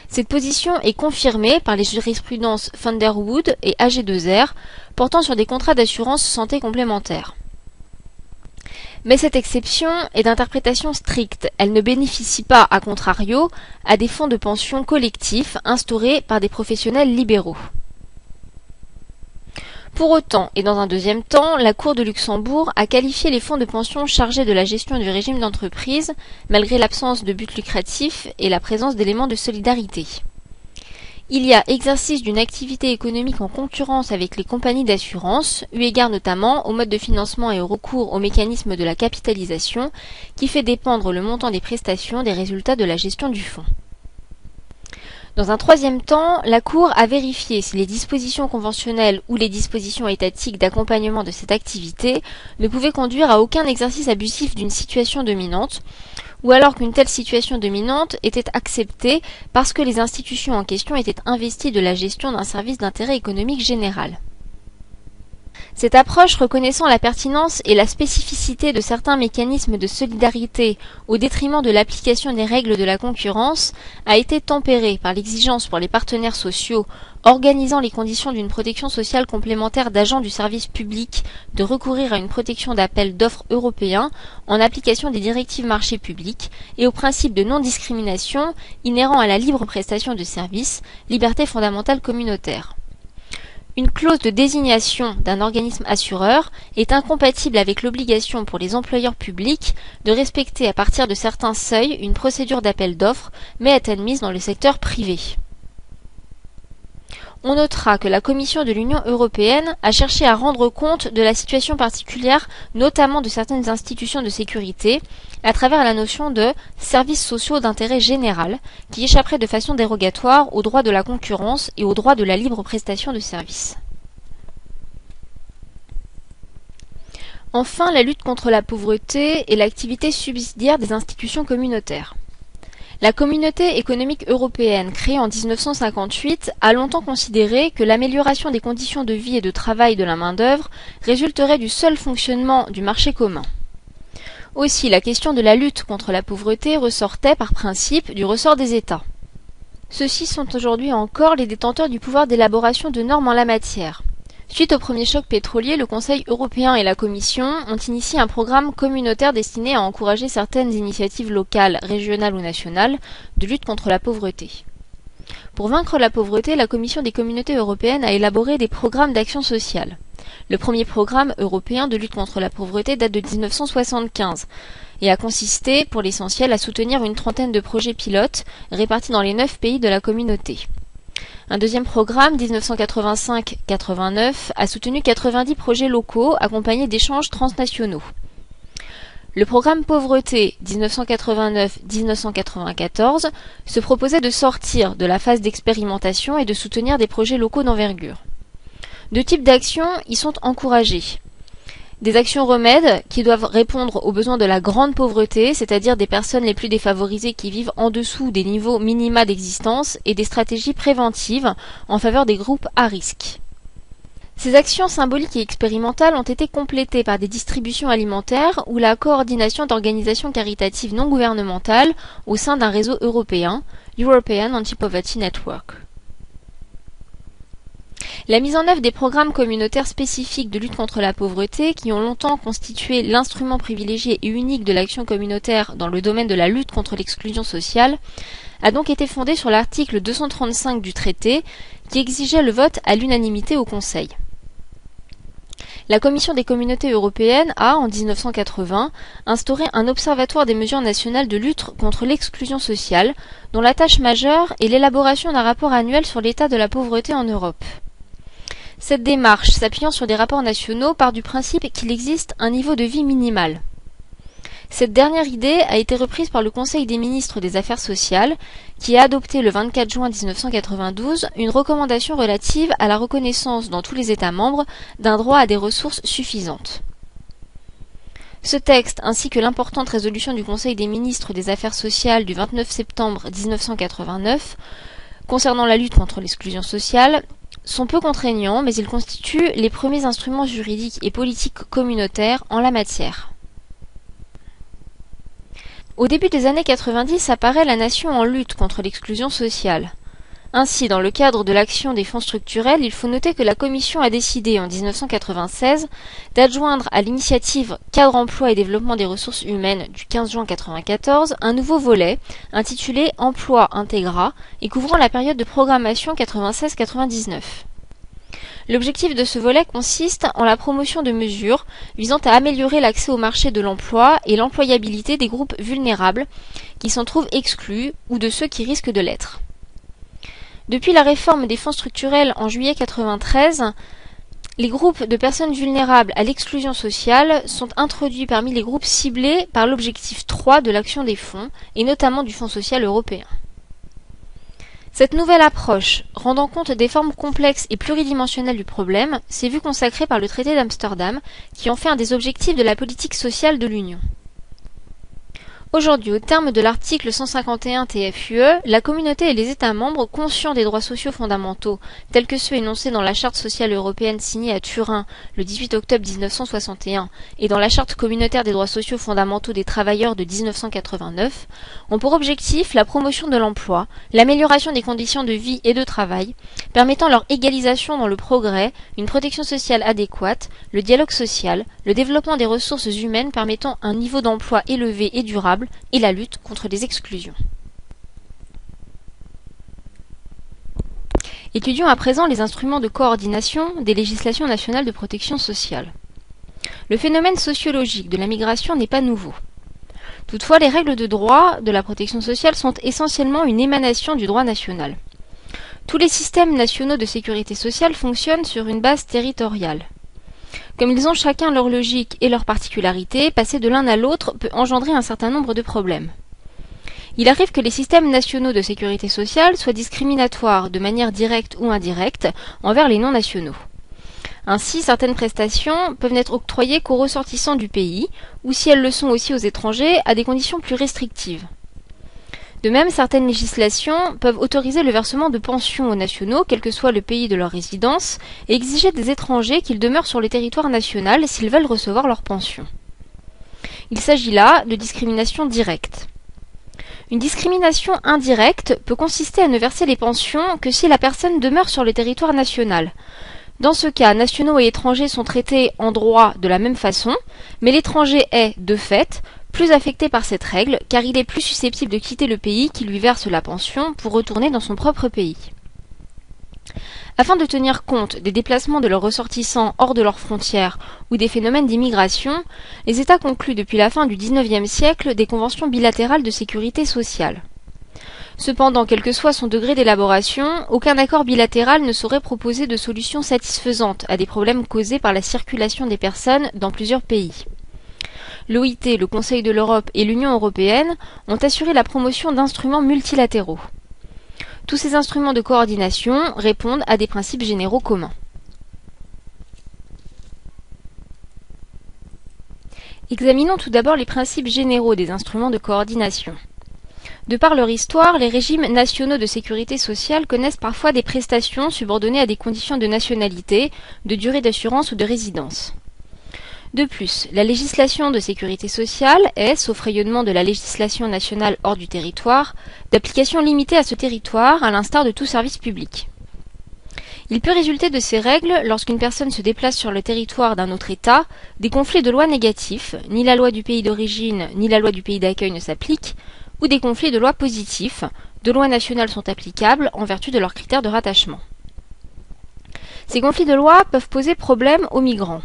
Cette position est confirmée par les jurisprudences Thunderwood et AG2R portant sur des contrats d'assurance santé complémentaires. Mais cette exception est d'interprétation stricte. Elle ne bénéficie pas, à contrario, à des fonds de pension collectifs instaurés par des professionnels libéraux. Pour autant, et dans un deuxième temps, la Cour de Luxembourg a qualifié les fonds de pension chargés de la gestion du régime d'entreprise, malgré l'absence de but lucratif et la présence d'éléments de solidarité. Il y a exercice d'une activité économique en concurrence avec les compagnies d'assurance, eu égard notamment au mode de financement et au recours au mécanisme de la capitalisation, qui fait dépendre le montant des prestations des résultats de la gestion du fonds. Dans un troisième temps, la Cour a vérifié si les dispositions conventionnelles ou les dispositions étatiques d'accompagnement de cette activité ne pouvaient conduire à aucun exercice abusif d'une situation dominante, ou alors qu'une telle situation dominante était acceptée parce que les institutions en question étaient investies de la gestion d'un service d'intérêt économique général. Cette approche reconnaissant la pertinence et la spécificité de certains mécanismes de solidarité au détriment de l'application des règles de la concurrence a été tempérée par l'exigence pour les partenaires sociaux organisant les conditions d'une protection sociale complémentaire d'agents du service public de recourir à une protection d'appel d'offres européens en application des directives marchés publics et au principe de non-discrimination inhérent à la libre prestation de services, liberté fondamentale communautaire. Une clause de désignation d'un organisme assureur est incompatible avec l'obligation pour les employeurs publics de respecter à partir de certains seuils une procédure d'appel d'offres, mais est admise dans le secteur privé. On notera que la Commission de l'Union européenne a cherché à rendre compte de la situation particulière, notamment de certaines institutions de sécurité, à travers la notion de services sociaux d'intérêt général, qui échapperait de façon dérogatoire au droit de la concurrence et au droit de la libre prestation de services. Enfin, la lutte contre la pauvreté et l'activité subsidiaire des institutions communautaires. La Communauté économique européenne, créée en 1958, a longtemps considéré que l'amélioration des conditions de vie et de travail de la main-d'œuvre résulterait du seul fonctionnement du marché commun. Aussi, la question de la lutte contre la pauvreté ressortait par principe du ressort des États. Ceux-ci sont aujourd'hui encore les détenteurs du pouvoir d'élaboration de normes en la matière. Suite au premier choc pétrolier, le Conseil européen et la Commission ont initié un programme communautaire destiné à encourager certaines initiatives locales, régionales ou nationales de lutte contre la pauvreté. Pour vaincre la pauvreté, la Commission des communautés européennes a élaboré des programmes d'action sociale. Le premier programme européen de lutte contre la pauvreté date de 1975 et a consisté, pour l'essentiel, à soutenir une trentaine de projets pilotes répartis dans les neuf pays de la communauté. Un deuxième programme, 1985-89, a soutenu 90 projets locaux accompagnés d'échanges transnationaux. Le programme Pauvreté 1989-1994 se proposait de sortir de la phase d'expérimentation et de soutenir des projets locaux d'envergure. Deux types d'actions y sont encouragées des actions remèdes qui doivent répondre aux besoins de la grande pauvreté, c'est-à-dire des personnes les plus défavorisées qui vivent en dessous des niveaux minima d'existence, et des stratégies préventives en faveur des groupes à risque. Ces actions symboliques et expérimentales ont été complétées par des distributions alimentaires ou la coordination d'organisations caritatives non gouvernementales au sein d'un réseau européen, European Anti-Poverty Network. La mise en œuvre des programmes communautaires spécifiques de lutte contre la pauvreté, qui ont longtemps constitué l'instrument privilégié et unique de l'action communautaire dans le domaine de la lutte contre l'exclusion sociale, a donc été fondée sur l'article 235 du traité, qui exigeait le vote à l'unanimité au Conseil. La Commission des communautés européennes a, en 1980, instauré un observatoire des mesures nationales de lutte contre l'exclusion sociale, dont la tâche majeure est l'élaboration d'un rapport annuel sur l'état de la pauvreté en Europe. Cette démarche, s'appuyant sur des rapports nationaux, part du principe qu'il existe un niveau de vie minimal. Cette dernière idée a été reprise par le Conseil des ministres des Affaires sociales, qui a adopté le 24 juin 1992 une recommandation relative à la reconnaissance dans tous les États membres d'un droit à des ressources suffisantes. Ce texte, ainsi que l'importante résolution du Conseil des ministres des Affaires sociales du 29 septembre 1989 concernant la lutte contre l'exclusion sociale, sont peu contraignants, mais ils constituent les premiers instruments juridiques et politiques communautaires en la matière. Au début des années 90 apparaît la nation en lutte contre l'exclusion sociale. Ainsi, dans le cadre de l'action des fonds structurels, il faut noter que la Commission a décidé en 1996 d'adjoindre à l'initiative Cadre emploi et développement des ressources humaines du 15 juin 1994 un nouveau volet intitulé Emploi Intégra et couvrant la période de programmation 96-99. L'objectif de ce volet consiste en la promotion de mesures visant à améliorer l'accès au marché de l'emploi et l'employabilité des groupes vulnérables qui s'en trouvent exclus ou de ceux qui risquent de l'être. Depuis la réforme des fonds structurels en juillet 1993, les groupes de personnes vulnérables à l'exclusion sociale sont introduits parmi les groupes ciblés par l'objectif 3 de l'action des fonds, et notamment du Fonds social européen. Cette nouvelle approche, rendant compte des formes complexes et pluridimensionnelles du problème, s'est vue consacrée par le traité d'Amsterdam, qui en fait un des objectifs de la politique sociale de l'Union. Aujourd'hui, au terme de l'article 151 TFUE, la communauté et les États membres, conscients des droits sociaux fondamentaux, tels que ceux énoncés dans la Charte sociale européenne signée à Turin le 18 octobre 1961 et dans la Charte communautaire des droits sociaux fondamentaux des travailleurs de 1989, ont pour objectif la promotion de l'emploi, l'amélioration des conditions de vie et de travail, permettant leur égalisation dans le progrès, une protection sociale adéquate, le dialogue social, le développement des ressources humaines permettant un niveau d'emploi élevé et durable, et la lutte contre les exclusions. Étudions à présent les instruments de coordination des législations nationales de protection sociale. Le phénomène sociologique de la migration n'est pas nouveau. Toutefois, les règles de droit de la protection sociale sont essentiellement une émanation du droit national. Tous les systèmes nationaux de sécurité sociale fonctionnent sur une base territoriale. Comme ils ont chacun leur logique et leur particularité, passer de l'un à l'autre peut engendrer un certain nombre de problèmes. Il arrive que les systèmes nationaux de sécurité sociale soient discriminatoires de manière directe ou indirecte envers les non-nationaux. Ainsi, certaines prestations peuvent n'être octroyées qu'aux ressortissants du pays, ou si elles le sont aussi aux étrangers, à des conditions plus restrictives. De même, certaines législations peuvent autoriser le versement de pensions aux nationaux, quel que soit le pays de leur résidence, et exiger des étrangers qu'ils demeurent sur le territoire national s'ils veulent recevoir leur pension. Il s'agit là de discrimination directe. Une discrimination indirecte peut consister à ne verser les pensions que si la personne demeure sur le territoire national. Dans ce cas, nationaux et étrangers sont traités en droit de la même façon, mais l'étranger est, de fait, plus affecté par cette règle, car il est plus susceptible de quitter le pays qui lui verse la pension pour retourner dans son propre pays. Afin de tenir compte des déplacements de leurs ressortissants hors de leurs frontières ou des phénomènes d'immigration, les États concluent depuis la fin du XIXe siècle des conventions bilatérales de sécurité sociale. Cependant, quel que soit son degré d'élaboration, aucun accord bilatéral ne saurait proposer de solution satisfaisante à des problèmes causés par la circulation des personnes dans plusieurs pays l'OIT, le Conseil de l'Europe et l'Union européenne ont assuré la promotion d'instruments multilatéraux. Tous ces instruments de coordination répondent à des principes généraux communs. Examinons tout d'abord les principes généraux des instruments de coordination. De par leur histoire, les régimes nationaux de sécurité sociale connaissent parfois des prestations subordonnées à des conditions de nationalité, de durée d'assurance ou de résidence. De plus, la législation de sécurité sociale est, sauf rayonnement de la législation nationale hors du territoire, d'application limitée à ce territoire, à l'instar de tout service public. Il peut résulter de ces règles, lorsqu'une personne se déplace sur le territoire d'un autre État, des conflits de lois négatifs, ni la loi du pays d'origine ni la loi du pays d'accueil ne s'appliquent, ou des conflits de lois positifs, de lois nationales sont applicables en vertu de leurs critères de rattachement. Ces conflits de lois peuvent poser problème aux migrants.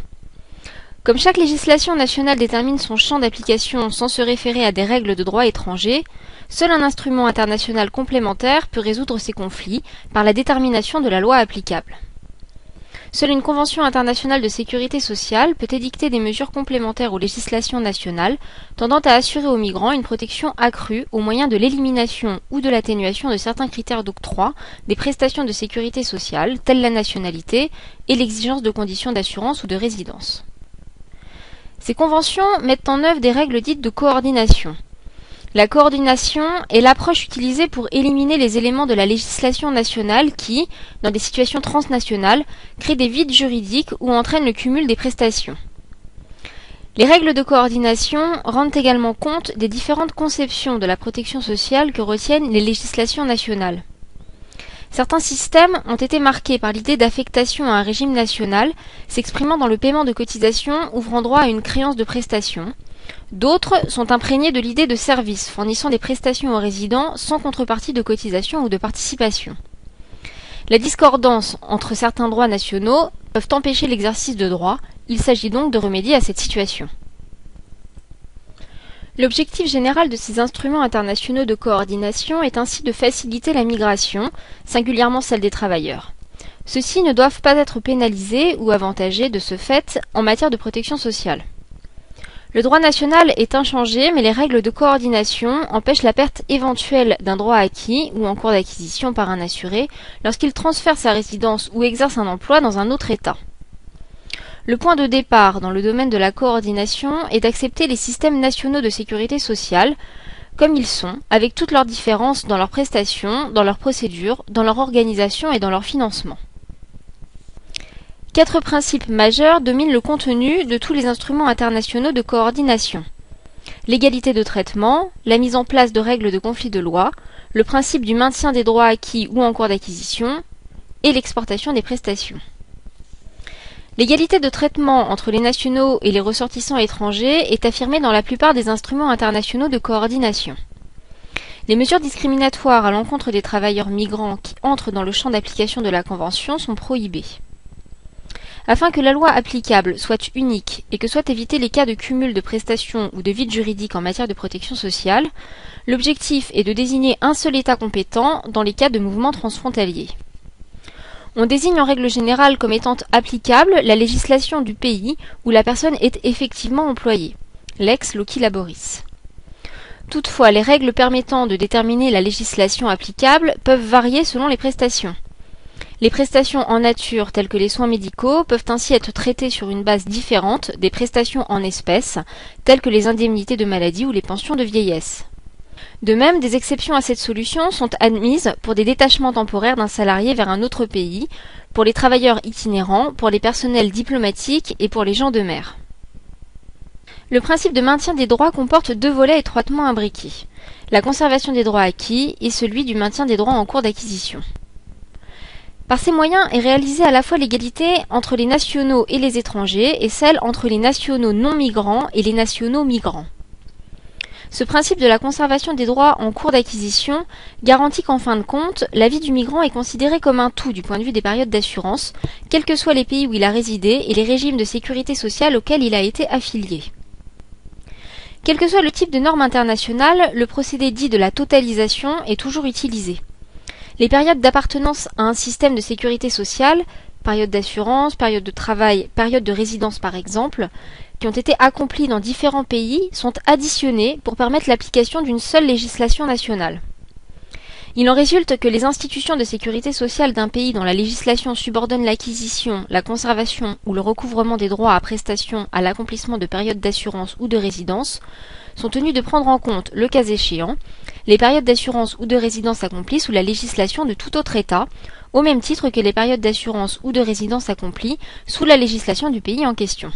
Comme chaque législation nationale détermine son champ d'application sans se référer à des règles de droit étranger, seul un instrument international complémentaire peut résoudre ces conflits par la détermination de la loi applicable. Seule une convention internationale de sécurité sociale peut édicter des mesures complémentaires aux législations nationales tendant à assurer aux migrants une protection accrue au moyen de l'élimination ou de l'atténuation de certains critères d'octroi des prestations de sécurité sociale, telles la nationalité et l'exigence de conditions d'assurance ou de résidence. Ces conventions mettent en œuvre des règles dites de coordination. La coordination est l'approche utilisée pour éliminer les éléments de la législation nationale qui, dans des situations transnationales, créent des vides juridiques ou entraînent le cumul des prestations. Les règles de coordination rendent également compte des différentes conceptions de la protection sociale que retiennent les législations nationales. Certains systèmes ont été marqués par l'idée d'affectation à un régime national, s'exprimant dans le paiement de cotisations ouvrant droit à une créance de prestations. D'autres sont imprégnés de l'idée de service, fournissant des prestations aux résidents sans contrepartie de cotisation ou de participation. La discordance entre certains droits nationaux peuvent empêcher l'exercice de droits, il s'agit donc de remédier à cette situation. L'objectif général de ces instruments internationaux de coordination est ainsi de faciliter la migration, singulièrement celle des travailleurs. Ceux-ci ne doivent pas être pénalisés ou avantagés de ce fait en matière de protection sociale. Le droit national est inchangé, mais les règles de coordination empêchent la perte éventuelle d'un droit acquis ou en cours d'acquisition par un assuré lorsqu'il transfère sa résidence ou exerce un emploi dans un autre État. Le point de départ dans le domaine de la coordination est d'accepter les systèmes nationaux de sécurité sociale comme ils sont, avec toutes leurs différences dans leurs prestations, dans leurs procédures, dans leur organisation et dans leur financement. Quatre principes majeurs dominent le contenu de tous les instruments internationaux de coordination. L'égalité de traitement, la mise en place de règles de conflit de loi, le principe du maintien des droits acquis ou en cours d'acquisition, et l'exportation des prestations. L'égalité de traitement entre les nationaux et les ressortissants étrangers est affirmée dans la plupart des instruments internationaux de coordination. Les mesures discriminatoires à l'encontre des travailleurs migrants qui entrent dans le champ d'application de la Convention sont prohibées. Afin que la loi applicable soit unique et que soient évités les cas de cumul de prestations ou de vide juridique en matière de protection sociale, l'objectif est de désigner un seul État compétent dans les cas de mouvements transfrontaliers. On désigne en règle générale comme étant applicable la législation du pays où la personne est effectivement employée, l'ex loci laboris. Toutefois, les règles permettant de déterminer la législation applicable peuvent varier selon les prestations. Les prestations en nature telles que les soins médicaux peuvent ainsi être traitées sur une base différente des prestations en espèces telles que les indemnités de maladie ou les pensions de vieillesse. De même, des exceptions à cette solution sont admises pour des détachements temporaires d'un salarié vers un autre pays, pour les travailleurs itinérants, pour les personnels diplomatiques et pour les gens de mer. Le principe de maintien des droits comporte deux volets étroitement imbriqués, la conservation des droits acquis et celui du maintien des droits en cours d'acquisition. Par ces moyens est réalisée à la fois l'égalité entre les nationaux et les étrangers et celle entre les nationaux non migrants et les nationaux migrants. Ce principe de la conservation des droits en cours d'acquisition garantit qu'en fin de compte, la vie du migrant est considérée comme un tout du point de vue des périodes d'assurance, quels que soient les pays où il a résidé et les régimes de sécurité sociale auxquels il a été affilié. Quel que soit le type de norme internationale, le procédé dit de la totalisation est toujours utilisé. Les périodes d'appartenance à un système de sécurité sociale, période d'assurance, période de travail, période de résidence par exemple, qui ont été accomplis dans différents pays sont additionnés pour permettre l'application d'une seule législation nationale. Il en résulte que les institutions de sécurité sociale d'un pays dont la législation subordonne l'acquisition, la conservation ou le recouvrement des droits à prestation à l'accomplissement de périodes d'assurance ou de résidence sont tenues de prendre en compte, le cas échéant, les périodes d'assurance ou de résidence accomplies sous la législation de tout autre État, au même titre que les périodes d'assurance ou de résidence accomplies sous la législation du pays en question.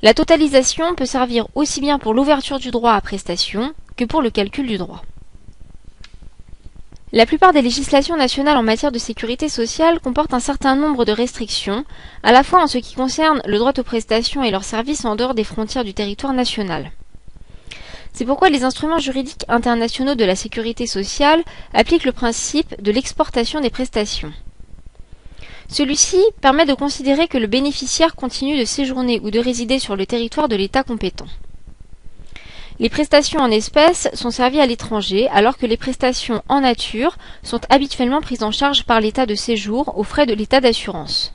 La totalisation peut servir aussi bien pour l'ouverture du droit à prestation que pour le calcul du droit. La plupart des législations nationales en matière de sécurité sociale comportent un certain nombre de restrictions, à la fois en ce qui concerne le droit aux prestations et leurs services en dehors des frontières du territoire national. C'est pourquoi les instruments juridiques internationaux de la sécurité sociale appliquent le principe de l'exportation des prestations. Celui-ci permet de considérer que le bénéficiaire continue de séjourner ou de résider sur le territoire de l'État compétent. Les prestations en espèces sont servies à l'étranger alors que les prestations en nature sont habituellement prises en charge par l'État de séjour aux frais de l'État d'assurance.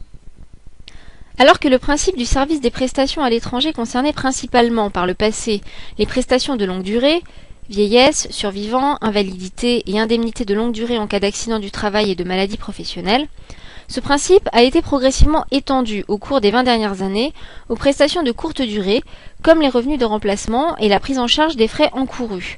Alors que le principe du service des prestations à l'étranger concernait principalement par le passé les prestations de longue durée, vieillesse, survivants, invalidité et indemnité de longue durée en cas d'accident du travail et de maladie professionnelle, Ce principe a été progressivement étendu au cours des 20 dernières années aux prestations de courte durée, comme les revenus de remplacement et la prise en charge des frais encourus,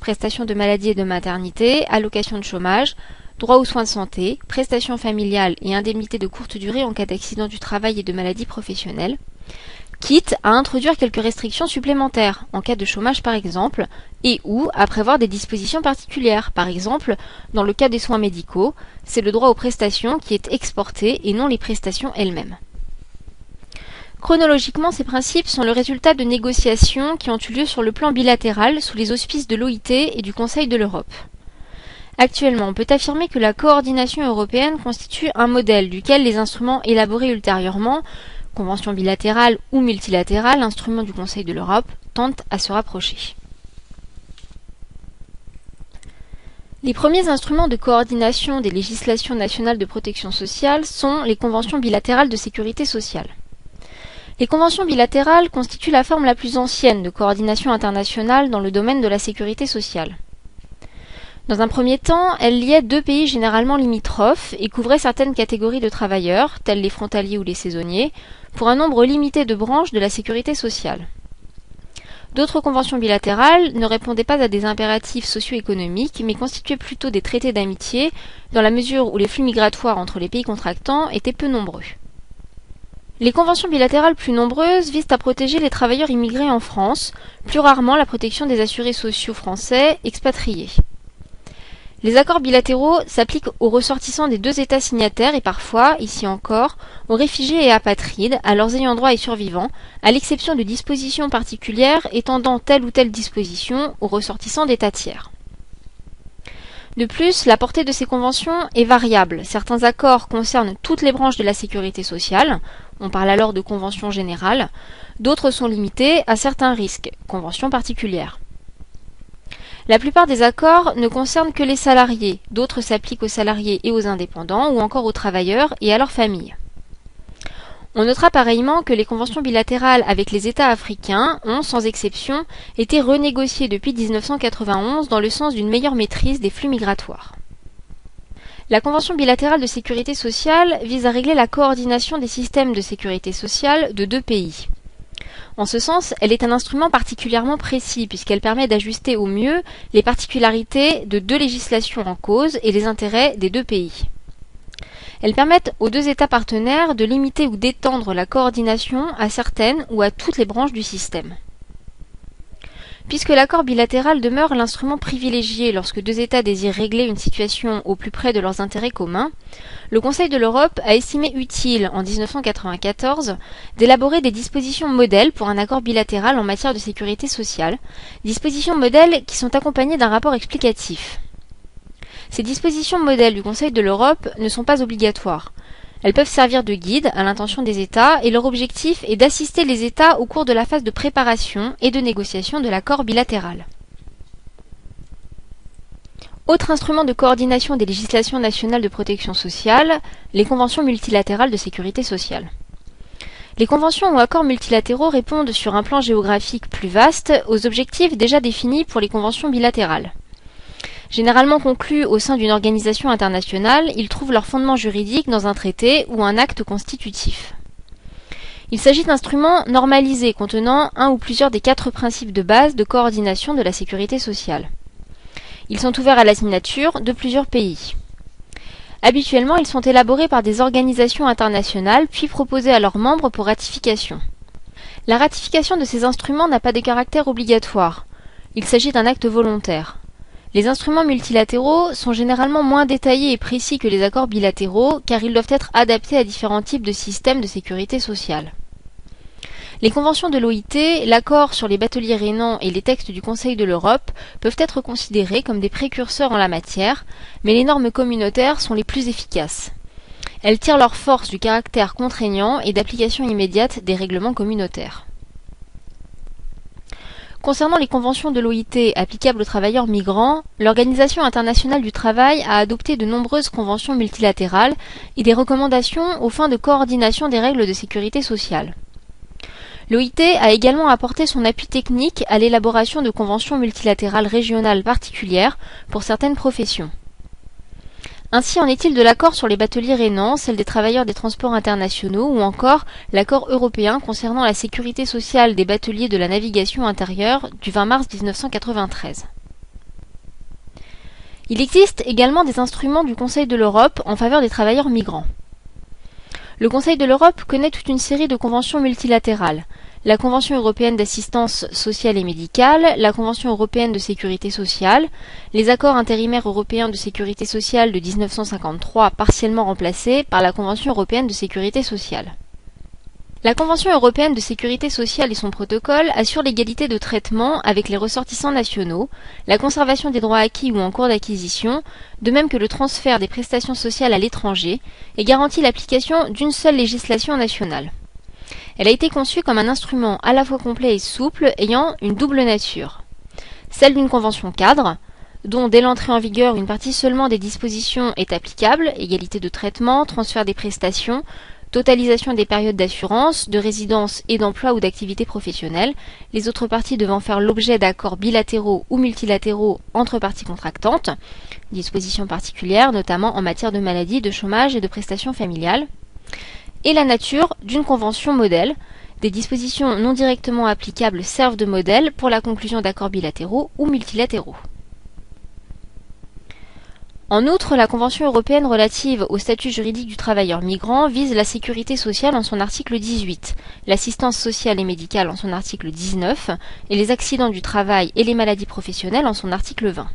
prestations de maladie et de maternité, allocations de chômage, droit aux soins de santé, prestations familiales et indemnités de courte durée en cas d'accident du travail et de maladie professionnelle, quitte à introduire quelques restrictions supplémentaires, en cas de chômage par exemple, et ou à prévoir des dispositions particulières, par exemple, dans le cas des soins médicaux, c'est le droit aux prestations qui est exporté et non les prestations elles-mêmes. Chronologiquement, ces principes sont le résultat de négociations qui ont eu lieu sur le plan bilatéral sous les auspices de l'OIT et du Conseil de l'Europe. Actuellement, on peut affirmer que la coordination européenne constitue un modèle duquel les instruments élaborés ultérieurement convention bilatérale ou multilatérale, instrument du Conseil de l'Europe, tente à se rapprocher. Les premiers instruments de coordination des législations nationales de protection sociale sont les conventions bilatérales de sécurité sociale. Les conventions bilatérales constituent la forme la plus ancienne de coordination internationale dans le domaine de la sécurité sociale. Dans un premier temps, elles liaient deux pays généralement limitrophes et couvraient certaines catégories de travailleurs, tels les frontaliers ou les saisonniers, pour un nombre limité de branches de la sécurité sociale. D'autres conventions bilatérales ne répondaient pas à des impératifs socio-économiques, mais constituaient plutôt des traités d'amitié, dans la mesure où les flux migratoires entre les pays contractants étaient peu nombreux. Les conventions bilatérales plus nombreuses visent à protéger les travailleurs immigrés en France, plus rarement la protection des assurés sociaux français expatriés. Les accords bilatéraux s'appliquent aux ressortissants des deux États signataires et parfois, ici encore, aux réfugiés et apatrides, à leurs ayants droit et survivants, à l'exception de dispositions particulières étendant telle ou telle disposition aux ressortissants d'États tiers. De plus, la portée de ces conventions est variable. Certains accords concernent toutes les branches de la sécurité sociale, on parle alors de conventions générales, d'autres sont limités à certains risques, conventions particulières. La plupart des accords ne concernent que les salariés, d'autres s'appliquent aux salariés et aux indépendants, ou encore aux travailleurs et à leurs familles. On notera pareillement que les conventions bilatérales avec les États africains ont, sans exception, été renégociées depuis 1991 dans le sens d'une meilleure maîtrise des flux migratoires. La Convention bilatérale de sécurité sociale vise à régler la coordination des systèmes de sécurité sociale de deux pays. En ce sens, elle est un instrument particulièrement précis puisqu'elle permet d'ajuster au mieux les particularités de deux législations en cause et les intérêts des deux pays. Elles permettent aux deux États partenaires de limiter ou d'étendre la coordination à certaines ou à toutes les branches du système. Puisque l'accord bilatéral demeure l'instrument privilégié lorsque deux États désirent régler une situation au plus près de leurs intérêts communs, le Conseil de l'Europe a estimé utile, en 1994, d'élaborer des dispositions modèles pour un accord bilatéral en matière de sécurité sociale, dispositions modèles qui sont accompagnées d'un rapport explicatif. Ces dispositions modèles du Conseil de l'Europe ne sont pas obligatoires. Elles peuvent servir de guide à l'intention des États et leur objectif est d'assister les États au cours de la phase de préparation et de négociation de l'accord bilatéral. Autre instrument de coordination des législations nationales de protection sociale, les conventions multilatérales de sécurité sociale. Les conventions ou accords multilatéraux répondent sur un plan géographique plus vaste aux objectifs déjà définis pour les conventions bilatérales. Généralement conclus au sein d'une organisation internationale, ils trouvent leur fondement juridique dans un traité ou un acte constitutif. Il s'agit d'instruments normalisés contenant un ou plusieurs des quatre principes de base de coordination de la sécurité sociale. Ils sont ouverts à la signature de plusieurs pays. Habituellement, ils sont élaborés par des organisations internationales puis proposés à leurs membres pour ratification. La ratification de ces instruments n'a pas de caractère obligatoire. Il s'agit d'un acte volontaire. Les instruments multilatéraux sont généralement moins détaillés et précis que les accords bilatéraux car ils doivent être adaptés à différents types de systèmes de sécurité sociale. Les conventions de l'OIT, l'accord sur les bateliers rénants et les textes du Conseil de l'Europe peuvent être considérés comme des précurseurs en la matière, mais les normes communautaires sont les plus efficaces. Elles tirent leur force du caractère contraignant et d'application immédiate des règlements communautaires. Concernant les conventions de l'OIT applicables aux travailleurs migrants, l'Organisation internationale du travail a adopté de nombreuses conventions multilatérales et des recommandations aux fins de coordination des règles de sécurité sociale. L'OIT a également apporté son appui technique à l'élaboration de conventions multilatérales régionales particulières pour certaines professions. Ainsi en est-il de l'accord sur les bateliers rénans, celle des travailleurs des transports internationaux ou encore l'accord européen concernant la sécurité sociale des bateliers de la navigation intérieure du 20 mars 1993. Il existe également des instruments du Conseil de l'Europe en faveur des travailleurs migrants. Le Conseil de l'Europe connaît toute une série de conventions multilatérales la Convention européenne d'assistance sociale et médicale, la Convention européenne de sécurité sociale, les accords intérimaires européens de sécurité sociale de 1953 partiellement remplacés par la Convention européenne de sécurité sociale. La Convention européenne de sécurité sociale et son protocole assurent l'égalité de traitement avec les ressortissants nationaux, la conservation des droits acquis ou en cours d'acquisition, de même que le transfert des prestations sociales à l'étranger, et garantit l'application d'une seule législation nationale. Elle a été conçue comme un instrument à la fois complet et souple ayant une double nature. Celle d'une convention cadre, dont dès l'entrée en vigueur une partie seulement des dispositions est applicable, égalité de traitement, transfert des prestations, totalisation des périodes d'assurance, de résidence et d'emploi ou d'activité professionnelle, les autres parties devant faire l'objet d'accords bilatéraux ou multilatéraux entre parties contractantes, dispositions particulières notamment en matière de maladie, de chômage et de prestations familiales, et la nature d'une convention modèle. Des dispositions non directement applicables servent de modèle pour la conclusion d'accords bilatéraux ou multilatéraux. En outre, la Convention européenne relative au statut juridique du travailleur migrant vise la sécurité sociale en son article 18, l'assistance sociale et médicale en son article 19 et les accidents du travail et les maladies professionnelles en son article 20.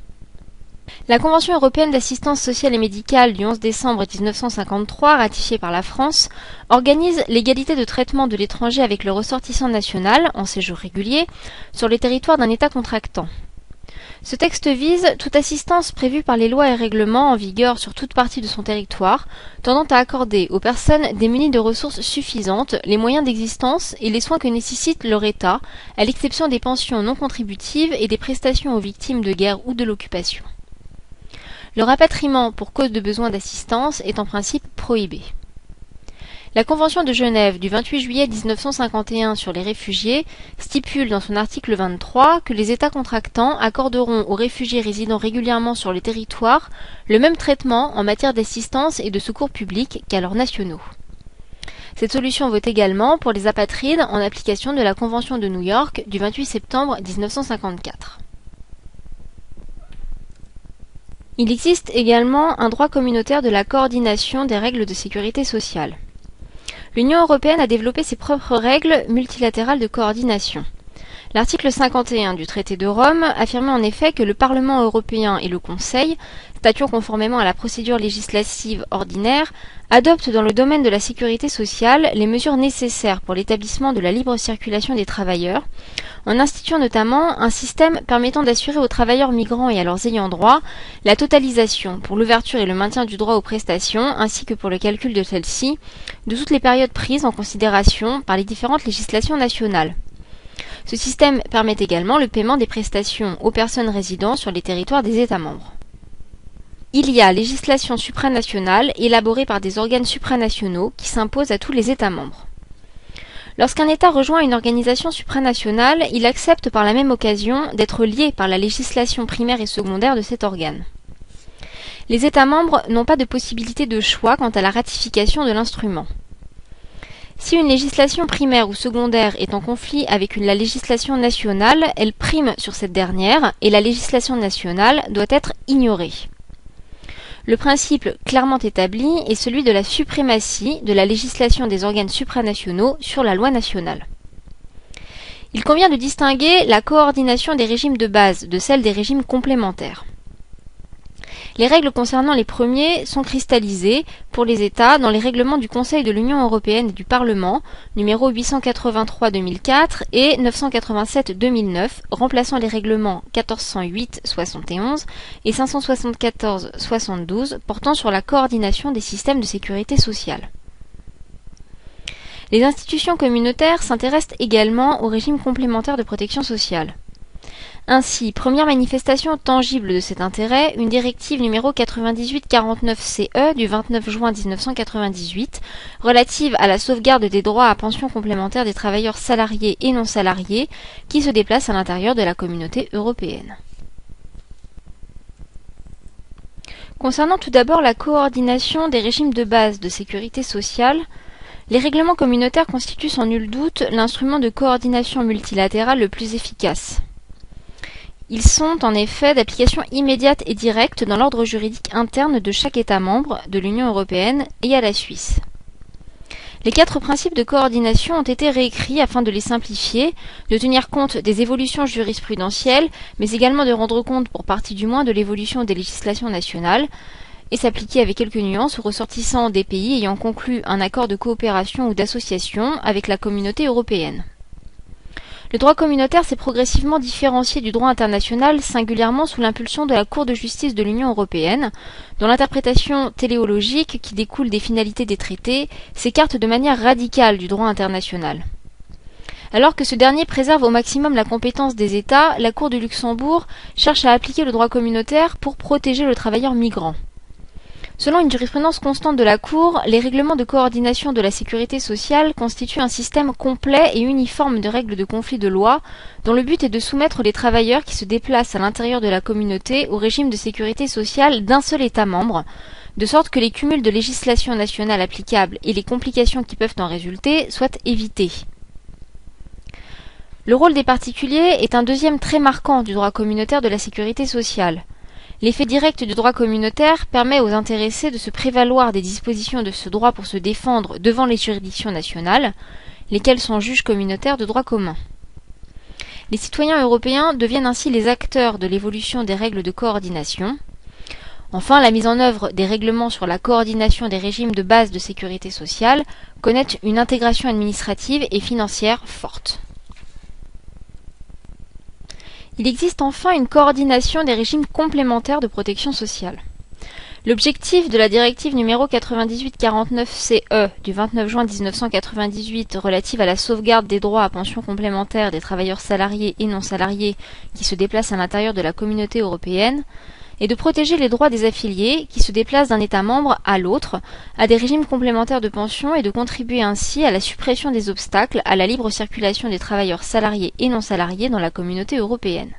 La Convention européenne d'assistance sociale et médicale du 11 décembre 1953, ratifiée par la France, organise l'égalité de traitement de l'étranger avec le ressortissant national, en séjour régulier, sur le territoire d'un État contractant. Ce texte vise toute assistance prévue par les lois et règlements en vigueur sur toute partie de son territoire, tendant à accorder aux personnes démunies de ressources suffisantes les moyens d'existence et les soins que nécessite leur État, à l'exception des pensions non contributives et des prestations aux victimes de guerre ou de l'occupation. Le rapatriement pour cause de besoin d'assistance est en principe prohibé. La Convention de Genève du 28 juillet 1951 sur les réfugiés stipule dans son article 23 que les États contractants accorderont aux réfugiés résidant régulièrement sur le territoire le même traitement en matière d'assistance et de secours publics qu'à leurs nationaux. Cette solution vaut également pour les apatrides en application de la Convention de New York du 28 septembre 1954. Il existe également un droit communautaire de la coordination des règles de sécurité sociale. L'Union européenne a développé ses propres règles multilatérales de coordination. L'article 51 du traité de Rome affirmait en effet que le Parlement européen et le Conseil, statuant conformément à la procédure législative ordinaire, adoptent dans le domaine de la sécurité sociale les mesures nécessaires pour l'établissement de la libre circulation des travailleurs, en instituant notamment un système permettant d'assurer aux travailleurs migrants et à leurs ayants droit la totalisation pour l'ouverture et le maintien du droit aux prestations, ainsi que pour le calcul de celles-ci, de toutes les périodes prises en considération par les différentes législations nationales. Ce système permet également le paiement des prestations aux personnes résidant sur les territoires des États membres. Il y a législation supranationale élaborée par des organes supranationaux qui s'impose à tous les États membres. Lorsqu'un État rejoint une organisation supranationale, il accepte par la même occasion d'être lié par la législation primaire et secondaire de cet organe. Les États membres n'ont pas de possibilité de choix quant à la ratification de l'instrument. Si une législation primaire ou secondaire est en conflit avec la législation nationale, elle prime sur cette dernière et la législation nationale doit être ignorée. Le principe clairement établi est celui de la suprématie de la législation des organes supranationaux sur la loi nationale. Il convient de distinguer la coordination des régimes de base de celle des régimes complémentaires. Les règles concernant les premiers sont cristallisées pour les États dans les règlements du Conseil de l'Union européenne et du Parlement numéro 883-2004 et 987-2009 remplaçant les règlements 1408-71 et 574-72 portant sur la coordination des systèmes de sécurité sociale. Les institutions communautaires s'intéressent également au régime complémentaire de protection sociale. Ainsi, première manifestation tangible de cet intérêt, une directive numéro 9849-CE du 29 juin 1998 relative à la sauvegarde des droits à pension complémentaire des travailleurs salariés et non salariés qui se déplacent à l'intérieur de la communauté européenne. Concernant tout d'abord la coordination des régimes de base de sécurité sociale, les règlements communautaires constituent sans nul doute l'instrument de coordination multilatérale le plus efficace. Ils sont en effet d'application immédiate et directe dans l'ordre juridique interne de chaque État membre de l'Union européenne et à la Suisse. Les quatre principes de coordination ont été réécrits afin de les simplifier, de tenir compte des évolutions jurisprudentielles, mais également de rendre compte, pour partie du moins, de l'évolution des législations nationales, et s'appliquer avec quelques nuances aux ressortissants des pays ayant conclu un accord de coopération ou d'association avec la communauté européenne. Le droit communautaire s'est progressivement différencié du droit international, singulièrement sous l'impulsion de la Cour de justice de l'Union européenne, dont l'interprétation téléologique, qui découle des finalités des traités, s'écarte de manière radicale du droit international. Alors que ce dernier préserve au maximum la compétence des États, la Cour de Luxembourg cherche à appliquer le droit communautaire pour protéger le travailleur migrant. Selon une jurisprudence constante de la Cour, les règlements de coordination de la sécurité sociale constituent un système complet et uniforme de règles de conflit de loi, dont le but est de soumettre les travailleurs qui se déplacent à l'intérieur de la communauté au régime de sécurité sociale d'un seul État membre, de sorte que les cumuls de législation nationale applicables et les complications qui peuvent en résulter soient évités. Le rôle des particuliers est un deuxième très marquant du droit communautaire de la sécurité sociale. L'effet direct du droit communautaire permet aux intéressés de se prévaloir des dispositions de ce droit pour se défendre devant les juridictions nationales, lesquelles sont juges communautaires de droit commun. Les citoyens européens deviennent ainsi les acteurs de l'évolution des règles de coordination. Enfin, la mise en œuvre des règlements sur la coordination des régimes de base de sécurité sociale connaît une intégration administrative et financière forte. Il existe enfin une coordination des régimes complémentaires de protection sociale. L'objectif de la directive numéro 9849-CE du 29 juin 1998 relative à la sauvegarde des droits à pension complémentaire des travailleurs salariés et non salariés qui se déplacent à l'intérieur de la communauté européenne et de protéger les droits des affiliés qui se déplacent d'un État membre à l'autre à des régimes complémentaires de pension et de contribuer ainsi à la suppression des obstacles à la libre circulation des travailleurs salariés et non salariés dans la communauté européenne.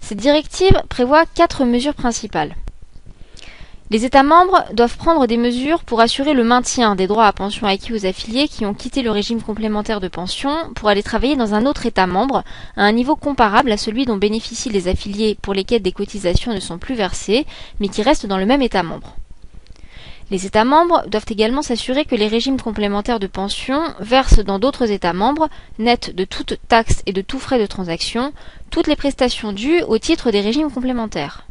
Cette directive prévoit quatre mesures principales. Les États membres doivent prendre des mesures pour assurer le maintien des droits à pension acquis aux affiliés qui ont quitté le régime complémentaire de pension pour aller travailler dans un autre État membre à un niveau comparable à celui dont bénéficient les affiliés pour lesquels des cotisations ne sont plus versées, mais qui restent dans le même État membre. Les États membres doivent également s'assurer que les régimes complémentaires de pension versent dans d'autres États membres, net de toutes taxes et de tous frais de transaction, toutes les prestations dues au titre des régimes complémentaires.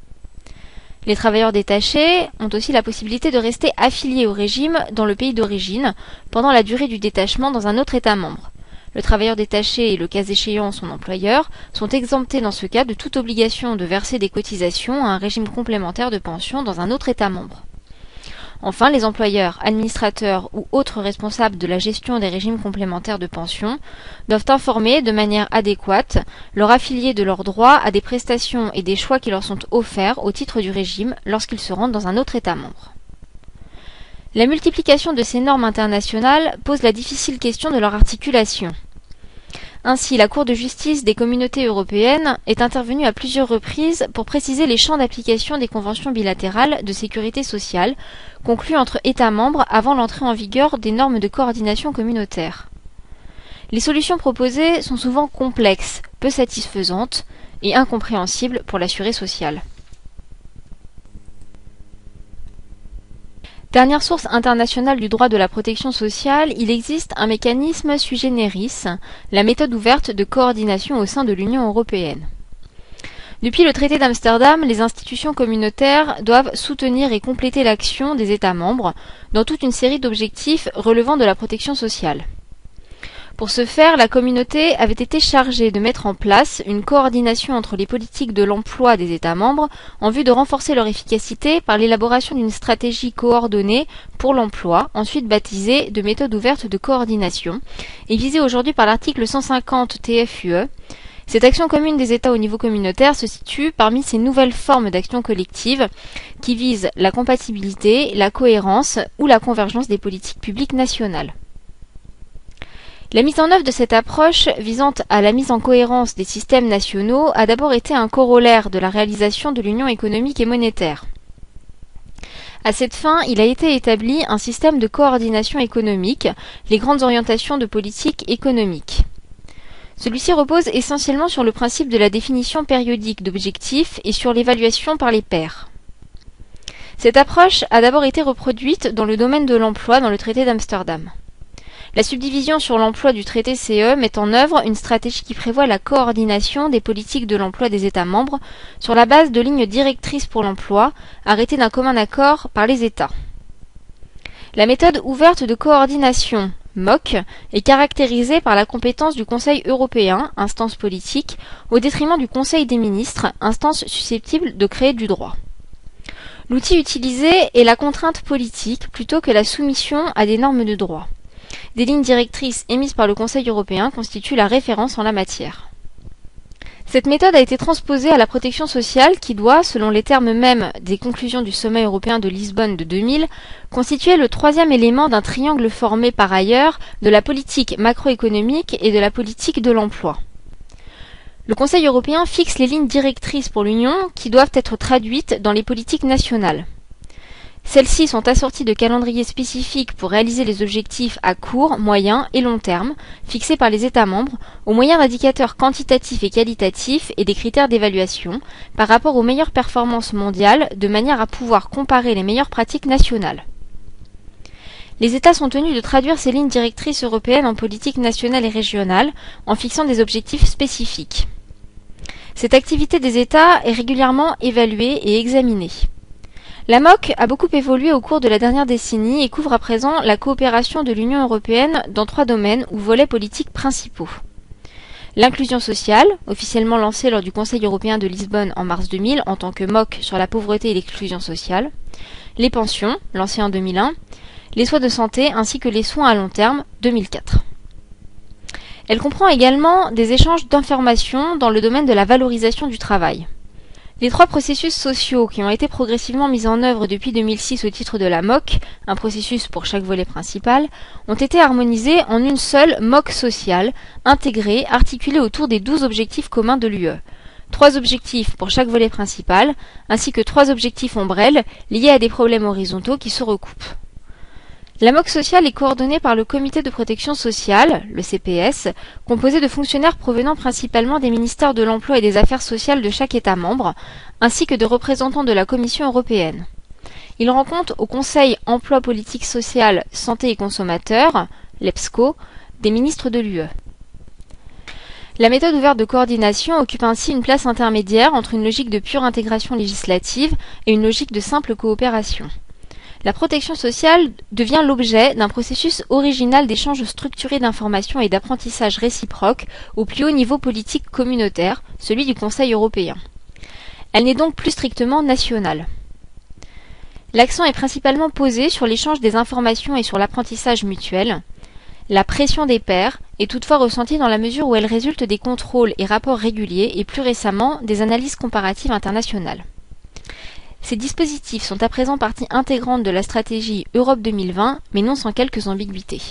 Les travailleurs détachés ont aussi la possibilité de rester affiliés au régime dans le pays d'origine pendant la durée du détachement dans un autre État membre. Le travailleur détaché et le cas échéant son employeur sont exemptés dans ce cas de toute obligation de verser des cotisations à un régime complémentaire de pension dans un autre État membre. Enfin, les employeurs, administrateurs ou autres responsables de la gestion des régimes complémentaires de pension doivent informer de manière adéquate leurs affiliés de leurs droits à des prestations et des choix qui leur sont offerts au titre du régime lorsqu'ils se rendent dans un autre État membre. La multiplication de ces normes internationales pose la difficile question de leur articulation. Ainsi, la Cour de justice des communautés européennes est intervenue à plusieurs reprises pour préciser les champs d'application des conventions bilatérales de sécurité sociale conclues entre États membres avant l'entrée en vigueur des normes de coordination communautaire. Les solutions proposées sont souvent complexes, peu satisfaisantes et incompréhensibles pour l'assuré social. Dernière source internationale du droit de la protection sociale, il existe un mécanisme sui generis, la méthode ouverte de coordination au sein de l'Union européenne. Depuis le traité d'Amsterdam, les institutions communautaires doivent soutenir et compléter l'action des États membres dans toute une série d'objectifs relevant de la protection sociale. Pour ce faire, la communauté avait été chargée de mettre en place une coordination entre les politiques de l'emploi des États membres en vue de renforcer leur efficacité par l'élaboration d'une stratégie coordonnée pour l'emploi, ensuite baptisée de méthode ouverte de coordination, et visée aujourd'hui par l'article 150 TFUE. Cette action commune des États au niveau communautaire se situe parmi ces nouvelles formes d'action collective qui visent la compatibilité, la cohérence ou la convergence des politiques publiques nationales. La mise en œuvre de cette approche visant à la mise en cohérence des systèmes nationaux a d'abord été un corollaire de la réalisation de l'union économique et monétaire. À cette fin, il a été établi un système de coordination économique, les grandes orientations de politique économique. Celui-ci repose essentiellement sur le principe de la définition périodique d'objectifs et sur l'évaluation par les pairs. Cette approche a d'abord été reproduite dans le domaine de l'emploi dans le traité d'Amsterdam. La subdivision sur l'emploi du traité CE met en œuvre une stratégie qui prévoit la coordination des politiques de l'emploi des États membres sur la base de lignes directrices pour l'emploi arrêtées d'un commun accord par les États. La méthode ouverte de coordination MOC est caractérisée par la compétence du Conseil européen, instance politique, au détriment du Conseil des ministres, instance susceptible de créer du droit. L'outil utilisé est la contrainte politique plutôt que la soumission à des normes de droit. Des lignes directrices émises par le Conseil européen constituent la référence en la matière. Cette méthode a été transposée à la protection sociale qui doit, selon les termes mêmes des conclusions du sommet européen de Lisbonne de 2000, constituer le troisième élément d'un triangle formé par ailleurs de la politique macroéconomique et de la politique de l'emploi. Le Conseil européen fixe les lignes directrices pour l'Union qui doivent être traduites dans les politiques nationales. Celles-ci sont assorties de calendriers spécifiques pour réaliser les objectifs à court, moyen et long terme, fixés par les États membres, au moyen d'indicateurs quantitatifs et qualitatifs et des critères d'évaluation, par rapport aux meilleures performances mondiales, de manière à pouvoir comparer les meilleures pratiques nationales. Les États sont tenus de traduire ces lignes directrices européennes en politique nationale et régionale, en fixant des objectifs spécifiques. Cette activité des États est régulièrement évaluée et examinée. La MOC a beaucoup évolué au cours de la dernière décennie et couvre à présent la coopération de l'Union européenne dans trois domaines ou volets politiques principaux. L'inclusion sociale, officiellement lancée lors du Conseil européen de Lisbonne en mars 2000 en tant que MOC sur la pauvreté et l'exclusion sociale. Les pensions, lancées en 2001. Les soins de santé ainsi que les soins à long terme, 2004. Elle comprend également des échanges d'informations dans le domaine de la valorisation du travail. Les trois processus sociaux qui ont été progressivement mis en œuvre depuis 2006 au titre de la MOC, un processus pour chaque volet principal, ont été harmonisés en une seule MOC sociale, intégrée, articulée autour des douze objectifs communs de l'UE. Trois objectifs pour chaque volet principal, ainsi que trois objectifs ombrelles liés à des problèmes horizontaux qui se recoupent. La MOC sociale est coordonnée par le Comité de protection sociale, le CPS, composé de fonctionnaires provenant principalement des ministères de l'Emploi et des Affaires sociales de chaque État membre, ainsi que de représentants de la Commission européenne. Il rend compte au Conseil Emploi politique sociale, santé et consommateurs, l'EPSCO, des ministres de l'UE. La méthode ouverte de coordination occupe ainsi une place intermédiaire entre une logique de pure intégration législative et une logique de simple coopération. La protection sociale devient l'objet d'un processus original d'échange structuré d'informations et d'apprentissage réciproque au plus haut niveau politique communautaire, celui du Conseil européen. Elle n'est donc plus strictement nationale. L'accent est principalement posé sur l'échange des informations et sur l'apprentissage mutuel. La pression des pairs est toutefois ressentie dans la mesure où elle résulte des contrôles et rapports réguliers et plus récemment des analyses comparatives internationales. Ces dispositifs sont à présent partie intégrante de la stratégie Europe 2020, mais non sans quelques ambiguïtés.